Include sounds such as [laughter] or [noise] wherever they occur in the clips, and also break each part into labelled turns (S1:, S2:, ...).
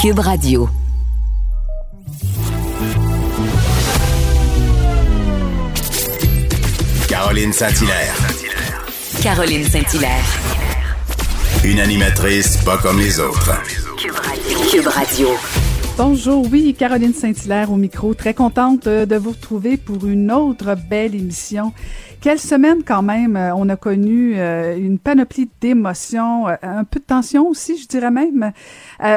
S1: Cube Radio.
S2: Caroline Saint-Hilaire.
S1: Caroline Saint-Hilaire.
S2: Une animatrice pas comme les autres.
S1: Cube Radio.
S3: Bonjour, oui, Caroline Saint-Hilaire au micro. Très contente euh, de vous retrouver pour une autre belle émission quelle semaine quand même. Euh, on a connu euh, une panoplie d'émotions, euh, un peu de tension aussi, je dirais même.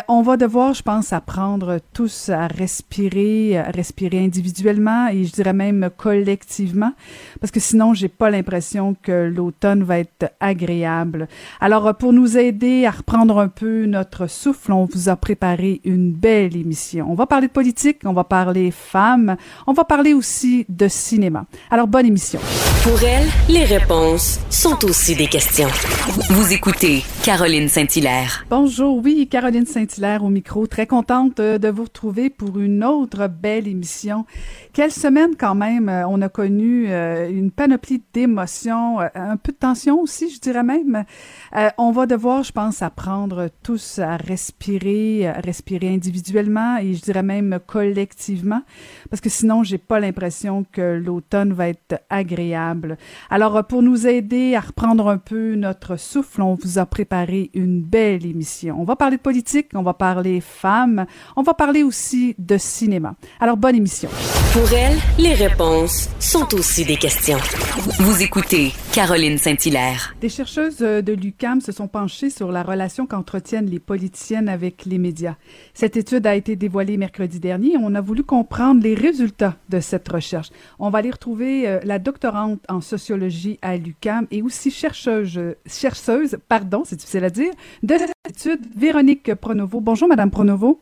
S3: on va devoir, je pense, apprendre tous à respirer, à respirer individuellement et je dirais même collectivement, parce que sinon, j'ai pas l'impression que l'automne va être agréable. Alors, pour nous aider à reprendre un peu notre souffle, on vous a préparé une belle émission. On va parler de politique, on va parler femmes, on va parler aussi de cinéma. Alors, bonne émission.
S1: Elle, les réponses sont aussi des questions. Vous écoutez Caroline Saint-Hilaire.
S3: Bonjour, oui, Caroline Saint-Hilaire au micro. Très contente euh, de vous retrouver pour une autre belle émission. Quelle semaine quand même. Euh, on a connu euh, une panoplie d'émotions, un peu de tension aussi, je dirais même. On va devoir, je pense, apprendre tous à respirer, à respirer individuellement et je dirais même collectivement, parce que sinon, j'ai pas l'impression que l'automne va être agréable alors, pour nous aider à reprendre un peu notre souffle, on vous a préparé une belle émission. On va parler de politique, on va parler femmes, on va parler aussi de cinéma. Alors, bonne émission.
S1: Pour elle, les réponses sont aussi des questions. Vous écoutez Caroline Saint-Hilaire.
S3: Des chercheuses de se sont penchées sur la relation qu'entretiennent les politiciennes avec les médias. Cette étude a été dévoilée mercredi dernier. On a voulu comprendre les résultats de cette recherche. On va aller retrouver euh, la doctorante en sociologie à l'UCAM et aussi chercheuse, chercheuse, pardon, c'est difficile à dire, de cette étude, Véronique Pronovo. Bonjour, Madame Pronovo.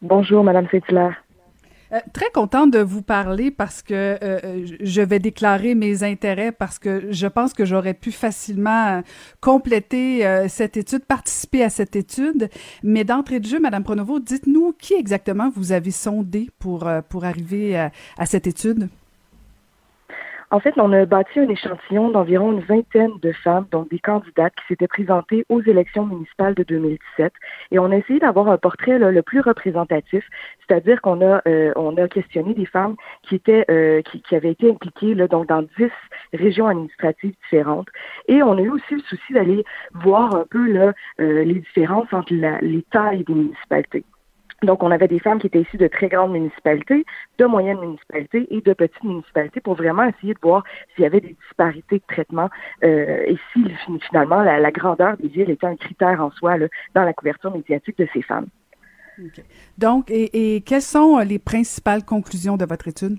S4: Bonjour, Madame Fétulaire.
S3: Euh, très contente de vous parler parce que euh, euh, je vais déclarer mes intérêts parce que je pense que j'aurais pu facilement compléter cette étude, participer à cette étude. Mais d'entrée de jeu, Madame Pronovo, dites-nous qui exactement vous avez sondé pour, pour arriver à cette étude?
S4: En fait, on a bâti un échantillon d'environ une vingtaine de femmes, donc des candidates qui s'étaient présentées aux élections municipales de 2017, et on a essayé d'avoir un portrait le plus représentatif, c'est-à-dire qu'on a euh, on a questionné des femmes qui étaient euh, qui, avaient été impliquées donc dans dix régions administratives différentes, et on a eu aussi le souci d'aller voir un peu euh, les différences entre les tailles des municipalités. Donc, on avait des femmes qui étaient issues de très grandes municipalités, de moyennes municipalités et de petites municipalités pour vraiment essayer de voir s'il y avait des disparités de traitement euh, et si finalement la, grandeur des villes était un critère en soi dans la couverture médiatique de ces femmes.
S3: Donc, et quelles sont les principales conclusions de votre étude?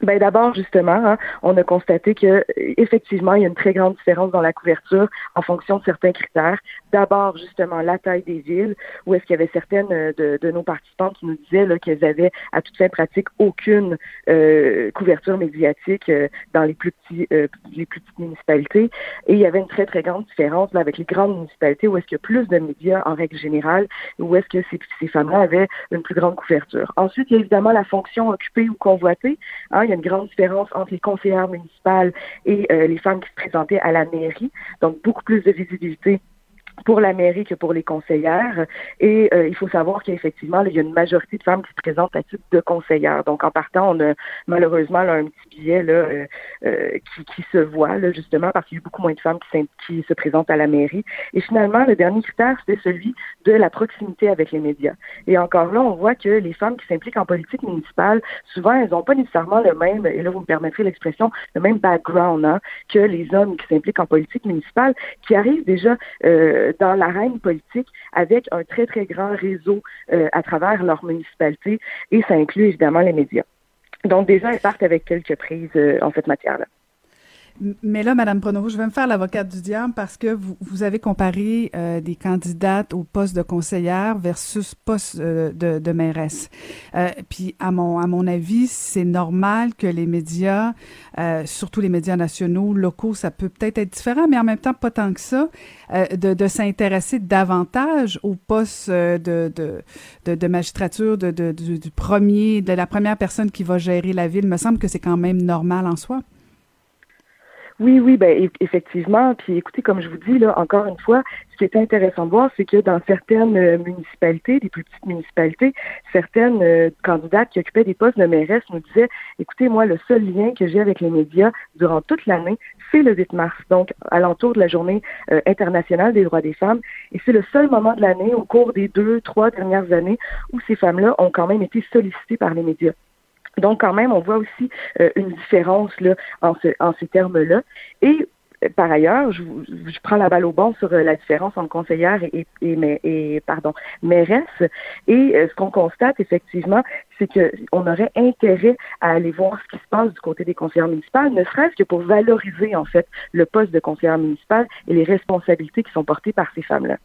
S4: Ben d'abord justement, hein, on a constaté que effectivement il y a une très grande différence dans la couverture en fonction de certains critères. D'abord justement la taille des villes, où est-ce qu'il y avait certaines euh, de, de nos participants qui nous disaient qu'elles avaient à toute fin pratique aucune euh, couverture médiatique euh, dans les plus petits les plus petites municipalités. Et il y avait une très très grande différence là, avec les grandes municipalités où est-ce qu'il y a plus de médias en règle générale, où est-ce que ces, ces femmes-là avaient une plus grande couverture. Ensuite il y a évidemment la fonction occupée ou convoitée. Hein, il y a une grande différence entre les conseillères municipales et euh, les femmes qui se présentaient à la mairie. Donc, beaucoup plus de visibilité pour la mairie que pour les conseillères. Et euh, il faut savoir qu'effectivement, il y a une majorité de femmes qui se présentent à titre de conseillères. Donc, en partant, on a malheureusement un petit billet là, euh, euh, qui, qui, se voit là, justement parce qu'il y a beaucoup moins de femmes qui, qui, se présentent à la mairie. Et finalement, le dernier critère, c'était celui de la proximité avec les médias. Et encore là, on voit que les femmes qui s'impliquent en politique municipale, souvent, elles n'ont pas nécessairement le même, et là, vous me permettrez l'expression, le même background hein, que les hommes qui s'impliquent en politique municipale, qui arrivent déjà euh, dans l'arène politique avec un très, très grand réseau euh, à travers leur municipalité et ça inclut évidemment les médias. Donc déjà, elles partent avec quelques prises euh, en cette matière-là.
S3: Mais là, Madame Pronovo, je vais me faire l'avocate du diable parce que vous, vous avez comparé euh, des candidates au poste de conseillère versus poste euh, de, de, mairesse. Euh, puis, à mon, à mon avis, c'est normal que les médias, euh, surtout les médias nationaux, locaux, ça peut peut-être être différent, mais en même temps, pas tant que ça, euh, de, de s'intéresser davantage au poste de, de, de, de magistrature de, de, du, du premier, de la première personne qui va gérer la ville. Il me semble que c'est quand même normal en soi.
S4: Oui, oui, ben effectivement. Puis écoutez, comme je vous dis là, encore une fois, ce qui est intéressant de voir, c'est que dans certaines euh, municipalités, des plus petites municipalités, certaines euh, candidates qui occupaient des postes de mairesse nous disaient, écoutez, moi, le seul lien que j'ai avec les médias durant toute l'année, c'est le 8 mars, donc alentour de la journée euh, internationale des droits des femmes. Et c'est le seul moment de l'année, au cours des deux, trois dernières années, où ces femmes-là ont quand même été sollicitées par les médias. Donc, quand même, on voit aussi euh, une différence là, en, en ces termes-là. Et euh, par ailleurs, je, je, prends la balle au bon sur euh, la différence entre conseillère et, et, et pardon, mairesse. Et ce qu'on constate effectivement, c'est qu'on aurait intérêt à aller voir ce qui se passe du côté des conseillères municipales, ne serait-ce que pour valoriser en fait le poste de conseillère municipale et les responsabilités qui sont portées par ces femmes-là.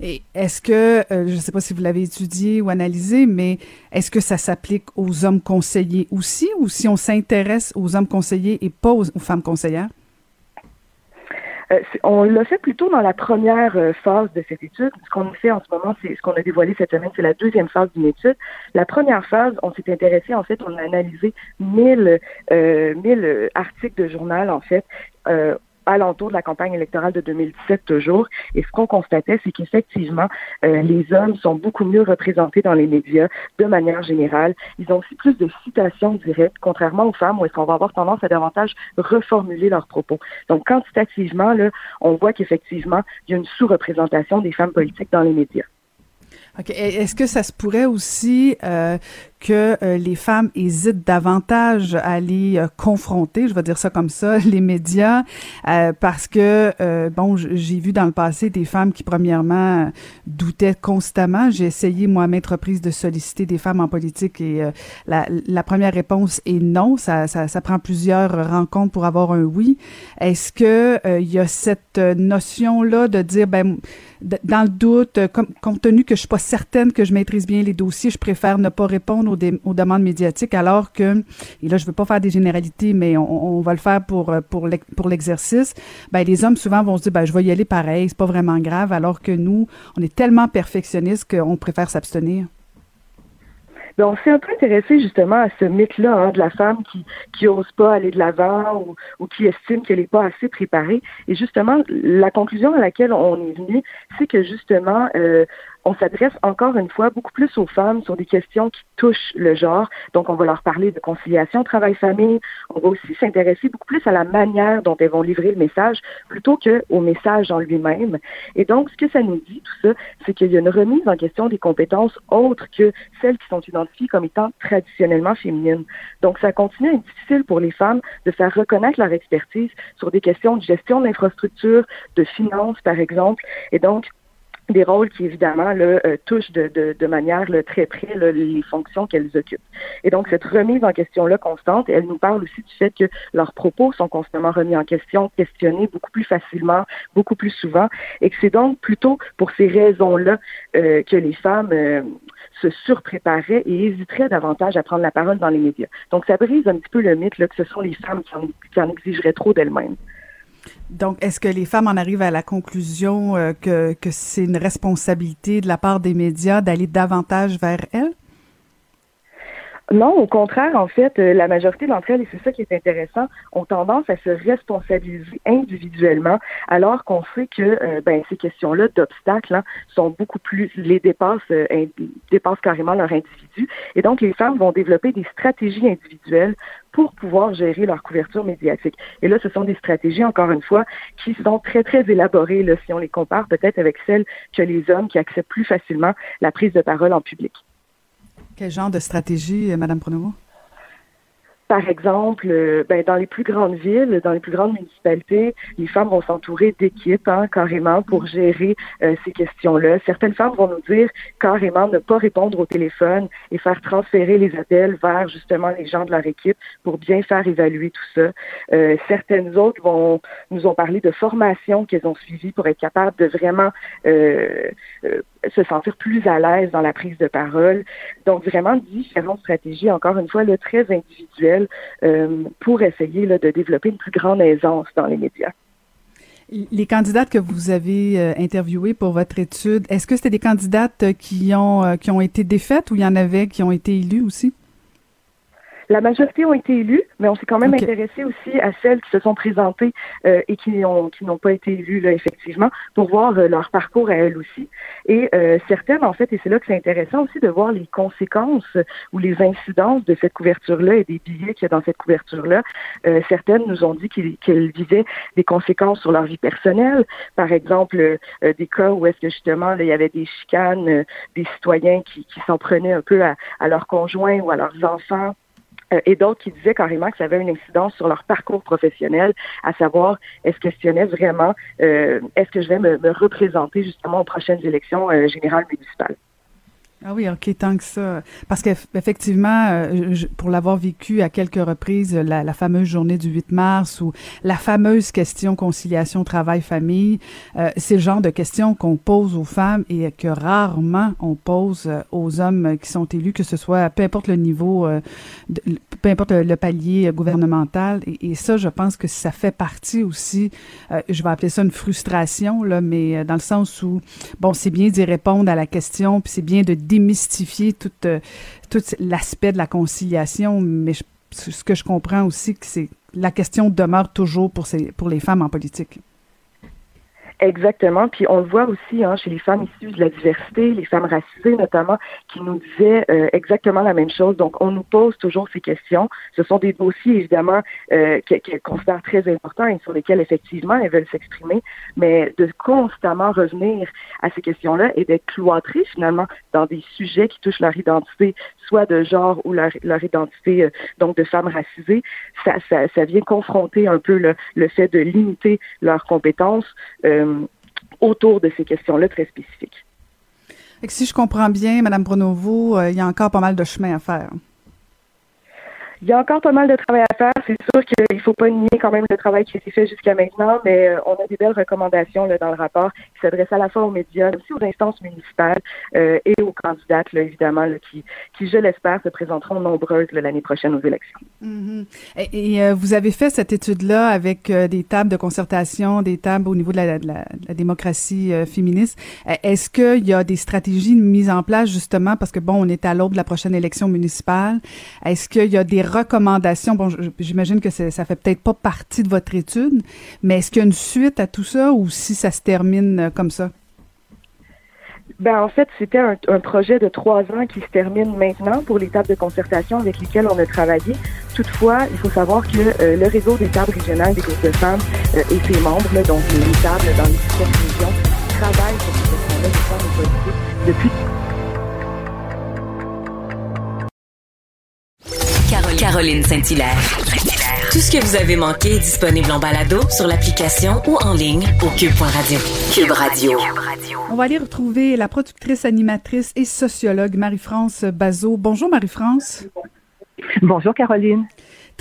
S3: Et est-ce que, euh, je ne sais pas si vous l'avez étudié ou analysé, mais est-ce que ça s'applique aux hommes conseillers aussi ou si on s'intéresse aux hommes conseillers et pas aux, femmes conseillères?
S4: Euh, on l'a fait plutôt dans la première euh, phase de cette étude. Ce qu'on fait en ce moment, c'est ce qu'on a dévoilé cette semaine, c'est la deuxième phase d'une étude. La première phase, on s'est intéressé, en fait, on a analysé 1000, euh, 1000 articles de journal, en fait, alentour de la campagne électorale de 2017 toujours. Et ce qu'on constatait, c'est qu'effectivement, euh, les hommes sont beaucoup mieux représentés dans les médias de manière générale. Ils ont aussi plus de citations directes, contrairement aux femmes où est-ce qu'on va avoir tendance à davantage reformuler leurs propos. Donc, quantitativement, on voit qu'effectivement, il y a une sous-représentation des femmes politiques dans les médias.
S3: OK. Est-ce que ça se pourrait aussi euh, que euh, les femmes hésitent davantage à aller euh, confronter, je vais dire ça comme ça, [laughs] les médias, euh, parce que, bon, j'ai vu dans le passé des femmes qui, premièrement, doutaient constamment. J'ai essayé, moi, à maintes reprises, de solliciter des femmes en politique et la, première réponse est non. Ça, ça, prend plusieurs rencontres pour avoir un oui. Est-ce que il y a cette notion-là de dire, ben, dans le doute, compte tenu que je suis pas certaine que je maîtrise bien les dossiers, je préfère ne pas répondre aux, demandes médiatiques, alors que, et là, je veux pas faire des généralités, mais on, va le faire pour, pour, pour l'exercice, ben, les hommes souvent vont se dire, ben, je vais y aller pareil, c'est pas vraiment grave, alors que nous, on est tellement perfectionnistes qu'on préfère s'abstenir.
S4: Ben, on s'est un peu intéressé justement à ce mythe-là hein, de la femme qui qui ose pas aller de l'avant ou, ou, qui estime qu'elle n'est pas assez préparée. Et justement, la conclusion à laquelle on est venu, c'est que justement, euh, on s'adresse encore une fois beaucoup plus aux femmes sur des questions qui touchent le genre. Donc, on va leur parler de conciliation travail-famille. On va aussi s'intéresser beaucoup plus à la manière dont elles vont livrer le message plutôt qu'au message en lui-même. Et donc, ce que ça nous dit, tout ça, c'est qu'il y a une remise en question des compétences autres que celles qui sont identifiées comme étant traditionnellement féminines. Donc, ça continue à être difficile pour les femmes de faire reconnaître leur expertise sur des questions de gestion d'infrastructures, de finances, par exemple. Et donc, des rôles qui évidemment là, euh, touchent de, de, de manière très près les fonctions qu'elles occupent. Et donc cette remise en question là constante, elle nous parle aussi du fait que leurs propos sont constamment remis en question, questionnés beaucoup plus facilement, beaucoup plus souvent, et que c'est donc plutôt pour ces raisons-là euh, que les femmes euh, se surpréparaient et hésiteraient davantage à prendre la parole dans les médias. Donc ça brise un petit peu le mythe là, que ce sont les femmes qui en, qui en exigeraient trop d'elles-mêmes.
S3: Donc, est-ce que les femmes en arrivent à la conclusion euh, que, que c'est une responsabilité de la part des médias d'aller davantage vers elles?
S4: Non, au contraire, en fait, euh, la majorité d'entre elles, et c'est ça qui est intéressant, ont tendance à se responsabiliser individuellement, alors qu'on sait que euh, ben, ces questions-là d'obstacles hein, sont beaucoup plus, les dépassent, euh, dépassent carrément leur individu. Et donc, les femmes vont développer des stratégies individuelles pour pouvoir gérer leur couverture médiatique. Et là, ce sont des stratégies, encore une fois, qui sont très, très élaborées, si on les compare peut-être avec celles que les hommes qui acceptent plus facilement la prise de parole en public.
S3: Quel genre de stratégie, euh, Madame Pronovo?
S4: Par exemple, euh, ben, dans les plus grandes villes, dans les plus grandes municipalités, les femmes vont s'entourer d'équipes hein, carrément pour gérer euh, ces questions-là. Certaines femmes vont nous dire carrément ne pas répondre au téléphone et faire transférer les appels vers justement les gens de leur équipe pour bien faire évaluer tout ça. Certaines autres vont nous ont parlé de formation qu'elles ont suivies pour être capables de vraiment se sentir plus à l'aise dans la prise de parole. Donc vraiment différentes stratégies, encore une fois, le très individuelles euh, pour essayer là, de développer une plus grande aisance dans les médias.
S3: Les candidates que vous avez euh, interviewées pour votre étude, est-ce que c'était des candidates qui ont, euh, qui ont été défaites ou il y en avait qui ont été élues aussi?
S4: La majorité ont été élues, mais on s'est quand même intéressé aussi à celles qui se sont présentées euh, et qui ont qui n'ont pas été élues là, effectivement, pour voir euh, leur parcours à elles aussi. Et euh, certaines, en fait, et c'est là que c'est intéressant aussi de voir les conséquences ou les incidences de cette couverture-là et des billets qu'il y a dans cette couverture-là. certaines nous ont dit qu'elles vivaient des conséquences sur leur vie personnelle. Par exemple, des cas où est-ce que justement il y avait des chicanes, des citoyens qui, qui s'en prenaient un peu à, à leurs conjoints ou à leurs enfants euh, et d'autres qui disaient carrément que ça avait une incidence sur leur parcours professionnel, à savoir, est-ce que vraiment, euh, est-ce que je vais me, représenter justement aux prochaines élections euh, générales municipales?
S3: Ah oui, ok, tant que ça. Parce qu'effectivement, euh, pour l'avoir vécu à quelques reprises, la, fameuse journée du 8 mars ou la fameuse question conciliation travail-famille, euh, c'est le genre de questions qu'on pose aux femmes et que rarement on pose euh, aux hommes qui sont élus, que ce soit peu importe le niveau, peu importe le, palier gouvernemental. Et, et, ça, je pense que ça fait partie aussi, je vais appeler ça une frustration, là, mais dans le sens où, bon, c'est bien d'y répondre à la question, puis c'est bien de démystifier tout, euh, tout l'aspect de la conciliation, mais ce que je comprends aussi, que c'est la question demeure toujours pour les femmes en politique.
S4: Exactement. Puis on le voit aussi hein, chez les femmes issues de la diversité, les femmes racisées notamment, qui nous disaient euh, exactement la même chose. Donc on nous pose toujours ces questions. Ce sont des dossiers évidemment euh, qu'elles considèrent très importants et sur lesquels effectivement elles veulent s'exprimer, mais de constamment revenir à ces questions-là et d'être cloîtrées finalement dans des sujets qui touchent leur identité, de genre ou leur, identité euh, donc de femmes racisées, ça, ça, vient confronter un peu le, le fait de limiter leurs compétences. Euh, autour de ces questions-là très spécifiques.
S3: Si je comprends bien, Madame Brunovo, euh, il y a encore pas mal de chemin à faire.
S4: Il y a encore pas mal de travail à faire. C'est sûr qu'il ne faut pas nier quand même le travail qui a été fait jusqu'à maintenant, mais euh, on a des belles recommandations là, dans le rapport qui s'adressent à la fois aux médias, mais aussi aux instances municipales euh, et aux candidates, là, évidemment, qui, je l'espère, se présenteront nombreuses l'année prochaine aux élections.
S3: Mm-hmm. Et, euh, vous avez fait cette étude-là avec des tables de concertation, des tables au niveau de la, de la, démocratie féministe. Est-ce qu'il y a des stratégies mises en place justement parce que bon, on est à l'aube de la prochaine élection municipale? Est-ce qu'il y a des recommandations? Bon, j'imagine que ça fait peut-être pas partie de votre étude, mais est-ce qu'il y a une suite à tout ça ou si ça se termine euh, comme ça?
S4: Ben, en fait, c'était un, projet de trois ans qui se termine maintenant pour les tables de concertation avec lesquelles on a travaillé. Toutefois, il faut savoir que euh, le réseau des tables régionales des groupes de femmes euh, et ses membres, donc les tables dans les différentes régions, travaillent sur ces questions-là de femmes politiques depuis
S1: Caroline Saint-Hilaire. Tout ce que vous avez manqué est disponible en balado sur l'application ou en ligne au cube.radio. Cube Radio.
S3: On va aller retrouver la productrice, animatrice et sociologue Marie-France Bazot. Bonjour Marie-France.
S5: Bonjour Caroline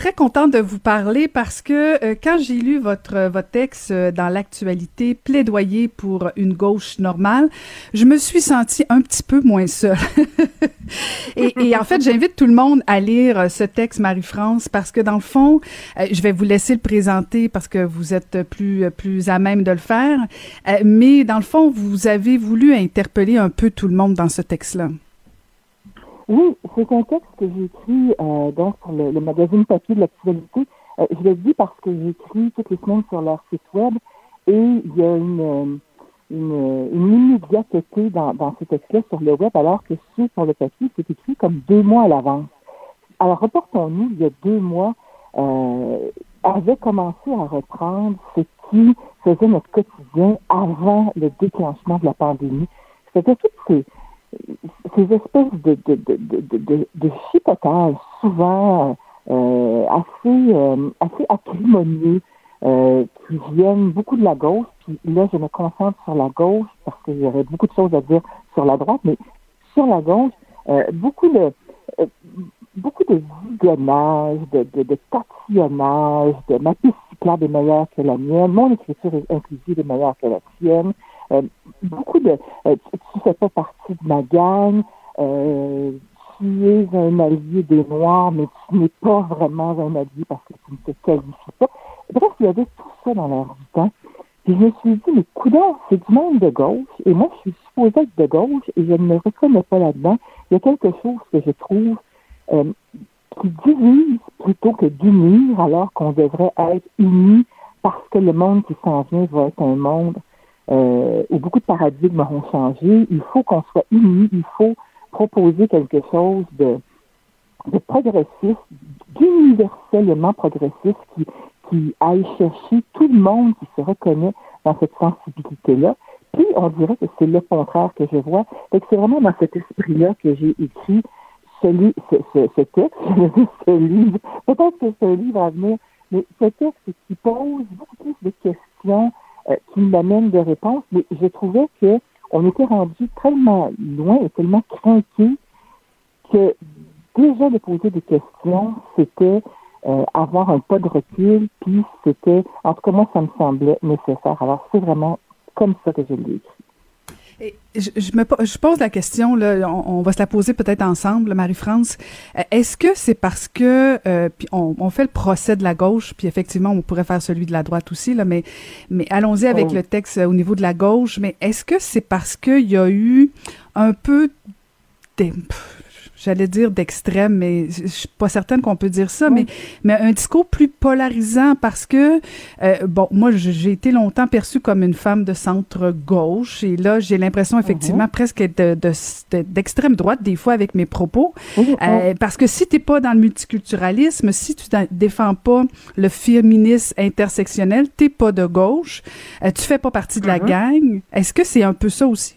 S3: très contente de vous parler parce que euh, quand j'ai lu votre, euh, votre texte euh, dans l'actualité, plaidoyer pour une gauche normale, je me suis sentie un petit peu moins seule. [laughs] et, et, en fait, j'invite tout le monde à lire ce texte, Marie-France, parce que dans le fond, je vais vous laisser le présenter parce que vous êtes plus, plus à même de le faire, mais dans le fond, vous avez voulu interpeller un peu tout le monde dans ce texte-là.
S5: Oui, c'est un texte que j'ai écrit euh, donc sur le, magazine papier de l'actualité. Euh, je le dis parce que j'écris toutes les semaines sur leur site web et il y a une, euh, une, une immédiateté dans, dans ce texte-là sur le web, alors que sur le papier, c'est écrit comme deux mois à l'avance. Alors, reportons-nous, il y a deux mois, euh, avait commencé à reprendre ce qui faisait notre quotidien avant le déclenchement de la pandémie. C'était toutes ces ces espèces de, de, de, de, de chipotage souvent euh, assez, euh, assez acrimonieux euh, qui viennent beaucoup de la gauche. Puis là, je me concentre sur la gauche parce que j'aurais beaucoup de choses à dire sur la droite, mais sur la gauche, beaucoup de beaucoup de zigonnage, de, de, de tatillonnage, de ma piste cyclable est meilleure que la mienne, mon écriture inclusive est meilleure que la tienne. Euh, beaucoup de euh, tu fais pas partie de ma gang, euh, tu es un allié des Noirs, mais tu n'es pas vraiment un allié parce que tu ne te qualifies pas. Bref, il y avait tout ça dans leur vie. Puis je me suis dit, mais coudons, c'est du monde de gauche, et moi je suis supposée être de gauche, et je ne me reconnais pas là-dedans. Il y a quelque chose que je trouve qui divise plutôt que d'unir, alors qu'on devrait être unis parce que le monde qui s'en vient va être un monde euh, beaucoup de paradigmes auront changé. Il faut qu'on soit unis, il faut proposer quelque chose de, de progressiste, d'universellement progressiste qui, qui aille chercher tout le monde qui se reconnaît dans cette sensibilité-là. Puis, on dirait que c'est le contraire que je vois. c'est vraiment dans cet esprit-là que j'ai écrit ce, ce, ce, texte, [laughs] ce livre. Peut-être que ce livre à venir, mais ce texte qui pose beaucoup plus de questions euh, qui m'amènent de réponses, mais je trouvais que on était rendu tellement loin et tellement craqué que déjà de poser des questions, c'était euh, avoir un pas de recul, puis c'était, en tout cas moi, ça me semblait nécessaire. Alors c'est vraiment comme ça que je l'ai écrit.
S3: Je, me, je pose la question, là, on, va se la poser peut-être ensemble, Marie-France. Euh, est-ce que c'est parce que, euh, puis on, fait le procès de la gauche, puis effectivement, on pourrait faire celui de la droite aussi, là, mais, mais allons-y avec oh. le texte au niveau de la gauche. Mais est-ce que c'est parce qu'il y a eu un peu des, j'allais dire d'extrême, mais je suis pas certaine qu'on peut dire ça, mais, mais un discours plus polarisant parce que, euh, bon, moi, j'ai été longtemps perçue comme une femme de centre-gauche et là, j'ai l'impression effectivement uh-huh. presque d'extrême droite des fois avec mes propos. Euh, parce que si t'es pas dans le multiculturalisme, si tu défends pas le féminisme intersectionnel, t'es pas de gauche, euh, tu fais pas partie de la uh-huh. gang. Est-ce que c'est un peu ça aussi?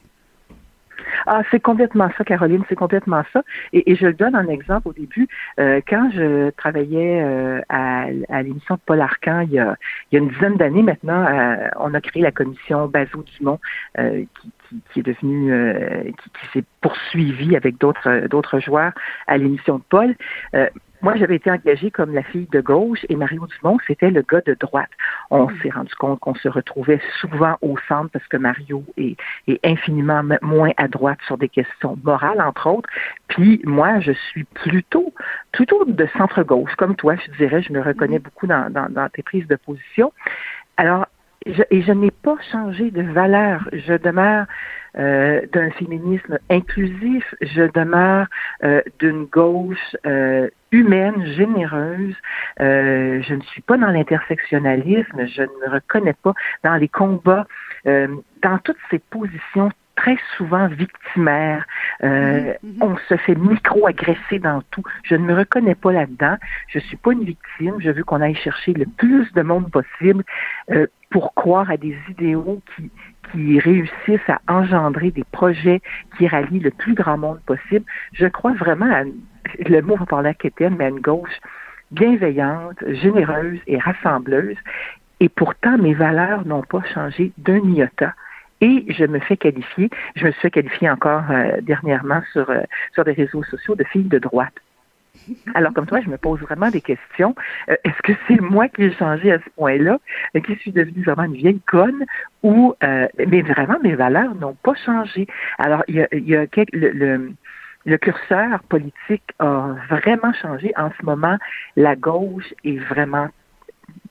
S5: Ah, c'est complètement ça, Caroline, c'est complètement ça. Et, je le donne en exemple au début. Euh, quand je travaillais euh, à, l'émission de Paul Arcan il y a, une dizaine d'années maintenant, euh, on a créé la commission Bazot-Dumont qui, qui, est devenue, qui, qui s'est poursuivie avec d'autres d'autres joueurs à l'émission de Paul. Moi, j'avais été engagée comme la fille de gauche et Mario Dumont, c'était le gars de droite. On mm. s'est rendu compte qu'on se retrouvait souvent au centre parce que Mario est, est, infiniment moins à droite sur des questions morales, entre autres. Puis moi, je suis plutôt, plutôt de centre-gauche, comme toi, je dirais. Je me reconnais mm. beaucoup dans, dans, dans tes prises de position. Alors, et je n'ai pas changé de valeur. Je demeure euh, d'un féminisme inclusif, je demeure euh, d'une gauche euh, humaine, généreuse. je ne suis pas dans l'intersectionnalisme, je ne me reconnais pas dans les combats, dans toutes ces positions très souvent victimaires. Mm-hmm. On se fait micro-agresser dans tout. Je ne me reconnais pas là-dedans. Je suis pas une victime. Je veux qu'on aille chercher le plus de monde possible pour croire à des idéaux qui, qui réussissent à engendrer des projets qui rallient le plus grand monde possible. Je crois vraiment à, le mot va parler à Kéten, mais à une gauche bienveillante, généreuse et rassembleuse. Et pourtant, mes valeurs n'ont pas changé d'un iota. Et je me fais qualifier, je me suis fait qualifier encore euh, dernièrement sur, euh, sur des réseaux sociaux de fille de droite. [laughs] Alors, comme toi, je me pose vraiment des questions. Euh, est-ce que c'est moi qui ai changé à ce point-là, euh, qui suis devenue vraiment une vieille conne, ou euh, mais vraiment mes valeurs n'ont pas changé. Alors, il y a, il y a le, le, curseur politique a vraiment changé. En ce moment, la gauche est vraiment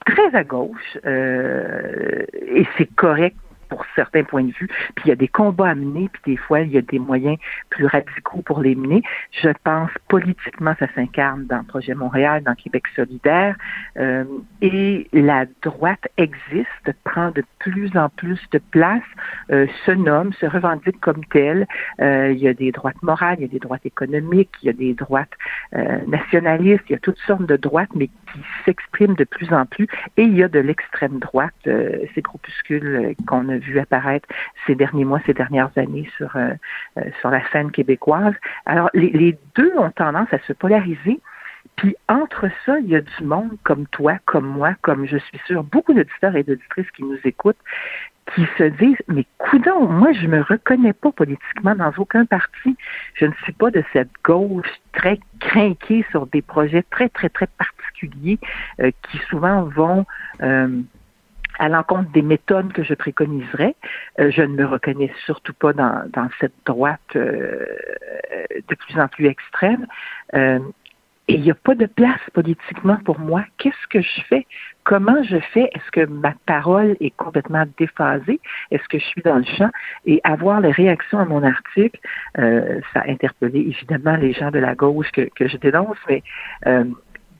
S5: très à gauche et c'est correct pour certains points de vue, puis il y a des combats à mener, puis des fois, il y a des moyens plus radicaux pour les mener. Je pense politiquement, ça s'incarne dans le projet Montréal, dans Québec solidaire, euh, et la droite existe, prend de plus en plus de place, euh, se nomme, se revendique comme telle. Euh, il y a des droites morales, il y a des droites économiques, il y a des droites nationalistes, il y a toutes sortes de droites, mais qui s'expriment de plus en plus, et il y a de l'extrême droite, ces groupuscules qu'on a vu apparaître ces derniers mois, ces dernières années sur, euh, euh, la scène québécoise. Alors, les, deux ont tendance à se polariser. Puis entre ça, il y a du monde comme toi, comme moi, comme je suis sûre, beaucoup d'auditeurs et d'auditrices qui nous écoutent, qui se disent Mais coudon, moi je me reconnais pas politiquement dans aucun parti. Je ne suis pas de cette gauche très craquée sur des projets très, très, très particuliers euh, qui souvent vont à l'encontre des méthodes que je préconiserais. Euh, je ne me reconnais surtout pas dans, dans cette droite euh, de plus en plus extrême. Euh, et il n'y a pas de place politiquement pour moi. Qu'est-ce que je fais? Comment je fais? Est-ce que ma parole est complètement déphasée? Est-ce que je suis dans le champ? Et avoir les réactions à mon article, euh, ça a interpellé évidemment les gens de la gauche que, que je dénonce, mais euh,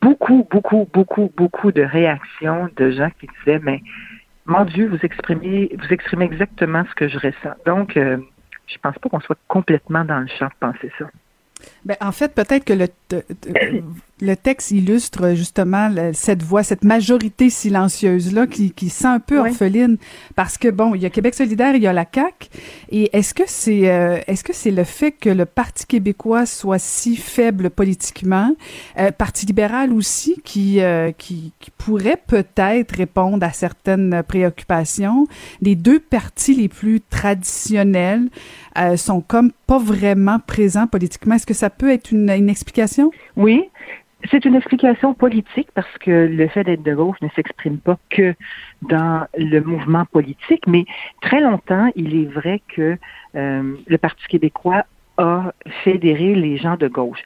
S5: beaucoup, beaucoup, beaucoup, beaucoup de réactions de gens qui disaient, mais mon Dieu, vous exprimez, vous exprimez exactement ce que je ressens. Donc, euh, je pense pas qu'on soit complètement dans le champ de penser ça.
S3: Ben, en fait, peut-être que le, [coughs] le texte illustre justement cette voix, cette majorité silencieuse-là qui, qui sent un peu orpheline parce que, bon, il y a Québec solidaire, il y a la CAQ. Et est-ce que c'est euh, est-ce que c'est le fait que le Parti québécois soit si faible politiquement, euh, Parti libéral aussi, qui, euh, qui, qui, pourrait peut-être répondre à certaines préoccupations, les deux partis les plus traditionnels sont comme pas vraiment présents politiquement. Est-ce que ça peut être une, explication?
S5: Oui, c'est une explication politique parce que le fait d'être de gauche ne s'exprime pas que dans le mouvement politique, mais très longtemps, il est vrai que euh, le Parti québécois a fédéré les gens de gauche.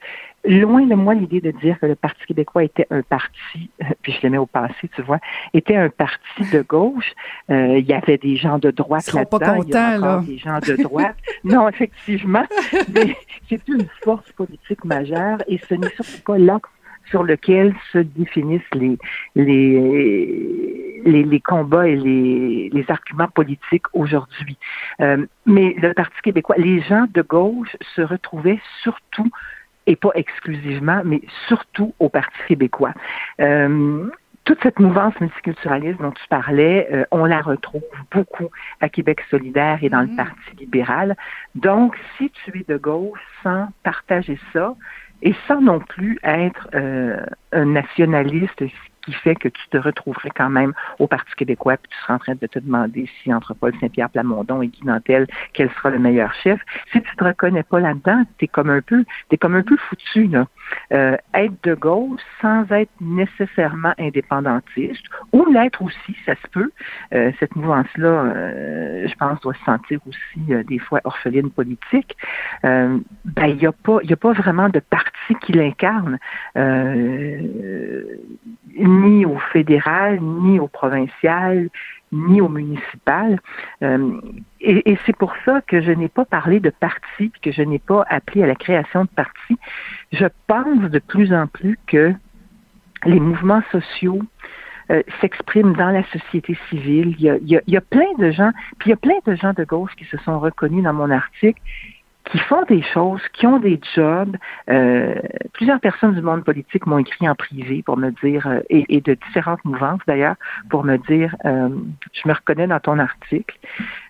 S5: Loin de moi l'idée de dire que le Parti québécois était un parti, puis je le mets au passé, tu vois, était un parti de [laughs] gauche. Euh, il y avait des gens de droite là-dedans.
S3: Pas
S5: il y a
S3: là.
S5: des gens de droite. [laughs] non, effectivement, mais c'est une force politique majeure et ce n'est surtout pas l'axe sur lequel se définissent les, les, les, combats et les, les arguments politiques aujourd'hui. Euh, mais le Parti québécois, les gens de gauche se retrouvaient surtout et pas exclusivement, mais surtout au Parti québécois. Euh, toute cette mouvance multiculturaliste dont tu parlais, euh, on la retrouve beaucoup à Québec solidaire et dans le mm-hmm. Parti libéral. Donc, si tu es de gauche sans partager ça, et sans non plus être euh, un nationaliste qui fait que tu te retrouverais quand même au Parti québécois, puis tu seras en train de te demander si entre Paul Saint-Pierre Plamondon et Guy Nantel, quel sera le meilleur chef. Si tu te reconnais pas là-dedans, t'es comme un peu, t'es comme un peu foutu là. Euh, être de gauche sans être nécessairement indépendantiste, ou l'être aussi, ça se peut. Euh, cette mouvance-là, euh, je pense, doit se sentir aussi euh, des fois orpheline politique. ben il n'y a pas, il a pas vraiment de parti qui l'incarne ni au fédéral, ni au provincial, ni au municipal. Euh, et, c'est pour ça que je n'ai pas parlé de parti, que je n'ai pas appelé à la création de parti. Je pense de plus en plus que les mouvements sociaux euh, s'expriment dans la société civile. Il y, a, plein de gens, puis il y a plein de gens de gauche qui se sont reconnus dans mon article qui font des choses, qui ont des jobs. Euh, plusieurs personnes du monde politique m'ont écrit en privé pour me dire, euh, et, de différentes mouvances d'ailleurs, pour me dire, euh, je me reconnais dans ton article.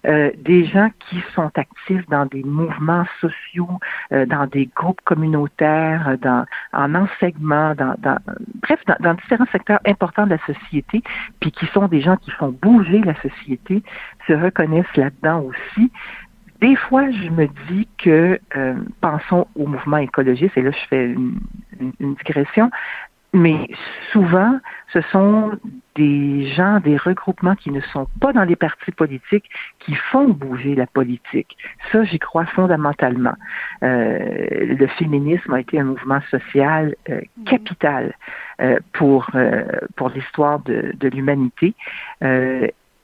S5: des gens qui sont actifs dans des mouvements sociaux, dans des groupes communautaires, dans, en enseignement, dans, dans bref, dans, dans, différents secteurs importants de la société, puis qui sont des gens qui font bouger la société, se reconnaissent là-dedans aussi. Des fois, je me dis que, euh, pensons au mouvement écologiste, et là je fais une, digression, mais souvent, ce sont des gens, des regroupements qui ne sont pas dans les partis politiques, qui font bouger la politique. Ça, j'y crois fondamentalement. Euh, le féminisme a été un mouvement social euh, capital pour pour l'histoire de, de l'humanité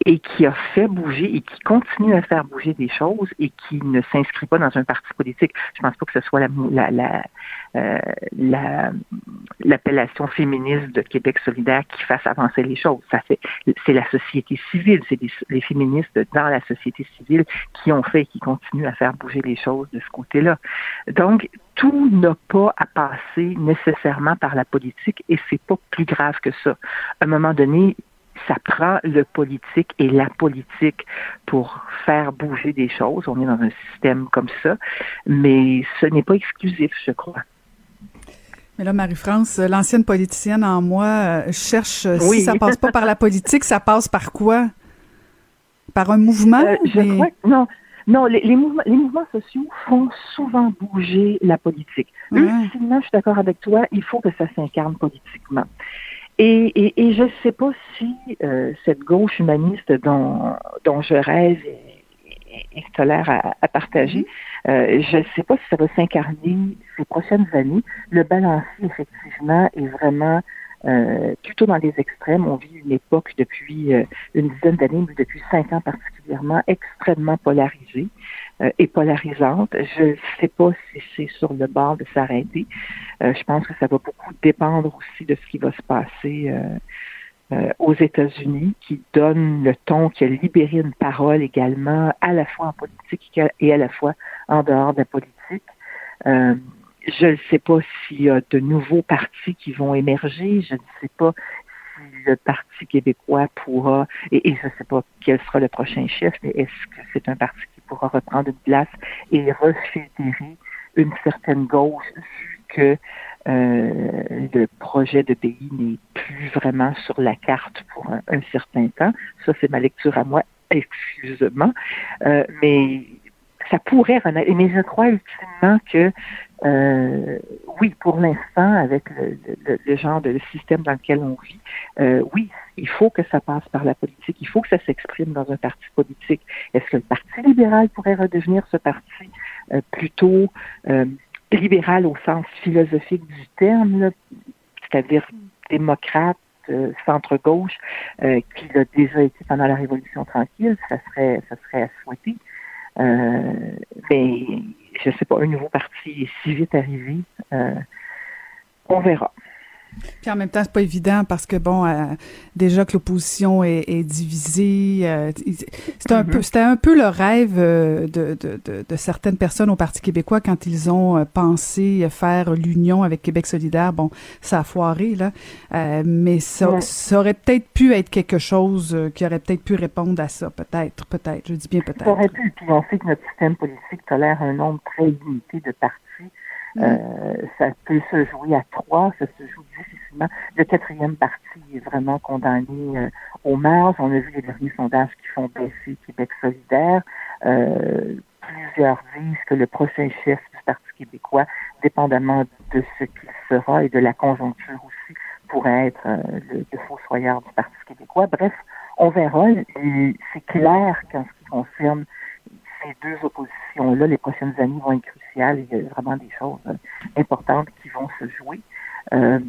S5: et qui a fait bouger et qui continue à faire bouger des choses et qui ne s'inscrit pas dans un parti politique. Je pense pas que ce soit la, la, euh, la, l'appellation féministe de Québec solidaire qui fasse avancer les choses. Ça fait, c'est la société civile, c'est les féministes dans la société civile qui ont fait et qui continuent à faire bouger les choses de ce côté-là. Donc, tout n'a pas à passer nécessairement par la politique et c'est pas plus grave que ça. À un moment donné, ça prend le politique et la politique pour faire bouger des choses. On est dans un système comme ça, mais ce n'est pas exclusif, je crois.
S3: Mais là, Marie-France, l'ancienne politicienne en moi euh, cherche euh, si ça passe pas par la politique, ça passe par quoi? Par un mouvement? Euh,
S5: je crois, non, non, les, mouvements, les, mouvements, sociaux font souvent bouger la politique. Ultimement, je suis d'accord avec toi, il faut que ça s'incarne politiquement. Et, et, et je ne sais pas si euh, cette gauche humaniste dont, dont je rêve et, et, tolère à, à partager, je ne sais pas si ça va s'incarner ces prochaines années. Le balancier, effectivement, est vraiment euh, plutôt dans les extrêmes. On vit une époque depuis euh, une dizaine d'années, mais depuis cinq ans particulièrement, extrêmement polarisée euh, et polarisante. Je ne sais pas si c'est sur le bord de s'arrêter. je pense que ça va beaucoup dépendre aussi de ce qui va se passer aux États-Unis, qui donne le ton, qui a libéré une parole également, à la fois en politique et à la fois en dehors de la politique. Je ne sais pas s'il y a de nouveaux partis qui vont émerger. Je ne sais pas si le Parti québécois pourra, et, je ne sais pas quel sera le prochain chef, mais est-ce que c'est un parti pourra reprendre une place et refédérer une certaine gauche vu que euh, le projet de pays n'est plus vraiment sur la carte pour un, certain temps. Ça, c'est ma lecture à moi, excusez-moi. Euh, mais ça pourrait. Mais je crois ultimement que euh, oui, pour l'instant, avec le, genre de système dans lequel on vit, euh, oui, il faut que ça passe par la politique, il faut que ça s'exprime dans un parti politique. Est-ce que le Parti libéral pourrait redevenir ce parti euh, plutôt libéral au sens philosophique du terme, c'est-à-dire démocrate, centre-gauche, qui l'a déjà été pendant la Révolution tranquille, ça serait, ça serait à souhaiter. mais je sais pas, un nouveau parti est si vite arrivé. Euh, on verra.
S3: Puis en même temps, c'est pas évident parce que bon, euh, déjà que l'opposition est, divisée, euh, c'était un peu, c'était un peu le rêve de, de, de, certaines personnes au Parti québécois quand ils ont pensé faire l'union avec Québec solidaire. Bon, ça a foiré là, mais ça, ça aurait peut-être pu être quelque chose qui aurait peut-être pu répondre à ça, peut-être, peut-être. Je dis bien peut-être. Ça
S5: aurait pu. Puis on sait que notre système politique tolère un nombre très limité de partis euh, mm. ça peut se jouer à trois, ça se joue difficilement. Le quatrième parti est vraiment condamné euh, au marge. On a vu les derniers sondages qui font baisser Québec solidaire. Euh, plusieurs disent que le prochain chef du Parti québécois, dépendamment de ce qu'il sera et de la conjoncture aussi, pourrait être le, le fossoyeur du Parti québécois. Bref, on verra. C'est clair qu'en ce qui concerne ces deux oppositions-là, les prochaines années vont être cruciales. Il y a vraiment des choses euh, importantes qui vont se jouer. Euh,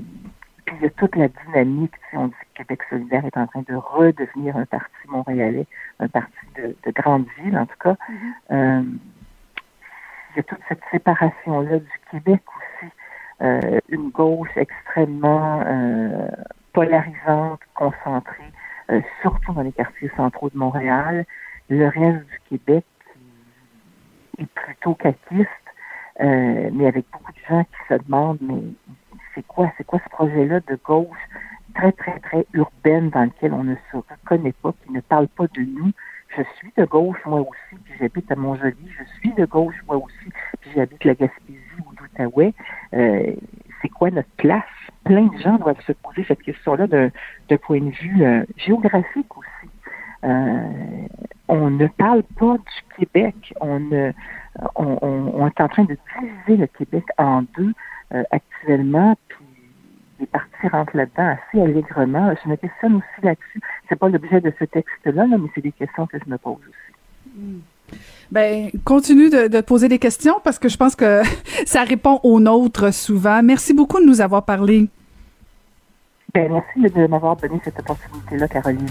S5: puis il y a toute la dynamique. on dit que Québec solidaire est en train de redevenir un parti montréalais, un parti de, grande ville, en tout cas. Mm-hmm. Euh, il y a toute cette séparation-là du Québec aussi. une gauche extrêmement polarisante, concentrée, surtout dans les quartiers centraux de Montréal. Le reste du Québec est plutôt caquiste, euh, mais avec beaucoup de gens qui se demandent, mais c'est quoi, c'est quoi ce projet-là de gauche très, très, très urbaine dans lequel on ne se reconnaît pas, qui ne parle pas de nous? Je suis de gauche, moi aussi, puis j'habite à Montjoli. Je suis de gauche, moi aussi, puis j'habite la Gaspésie ou l'Outaouais. Euh, c'est quoi notre place? Plein de gens doivent se poser cette question-là d'un point de vue euh, géographique aussi. Euh, on ne parle pas du Québec. On, on, on, est en train de diviser le Québec en deux euh, actuellement, puis les partis rentrent là-dedans assez allègrement. Je me questionne aussi là-dessus. C'est pas l'objet de ce texte-là, mais c'est des questions que je me pose aussi.
S3: Ben, continue de, de, poser des questions parce que je pense que [laughs] ça répond aux nôtres souvent. Merci beaucoup de nous avoir parlé.
S5: Ben, merci de m'avoir donné cette opportunité-là, Caroline.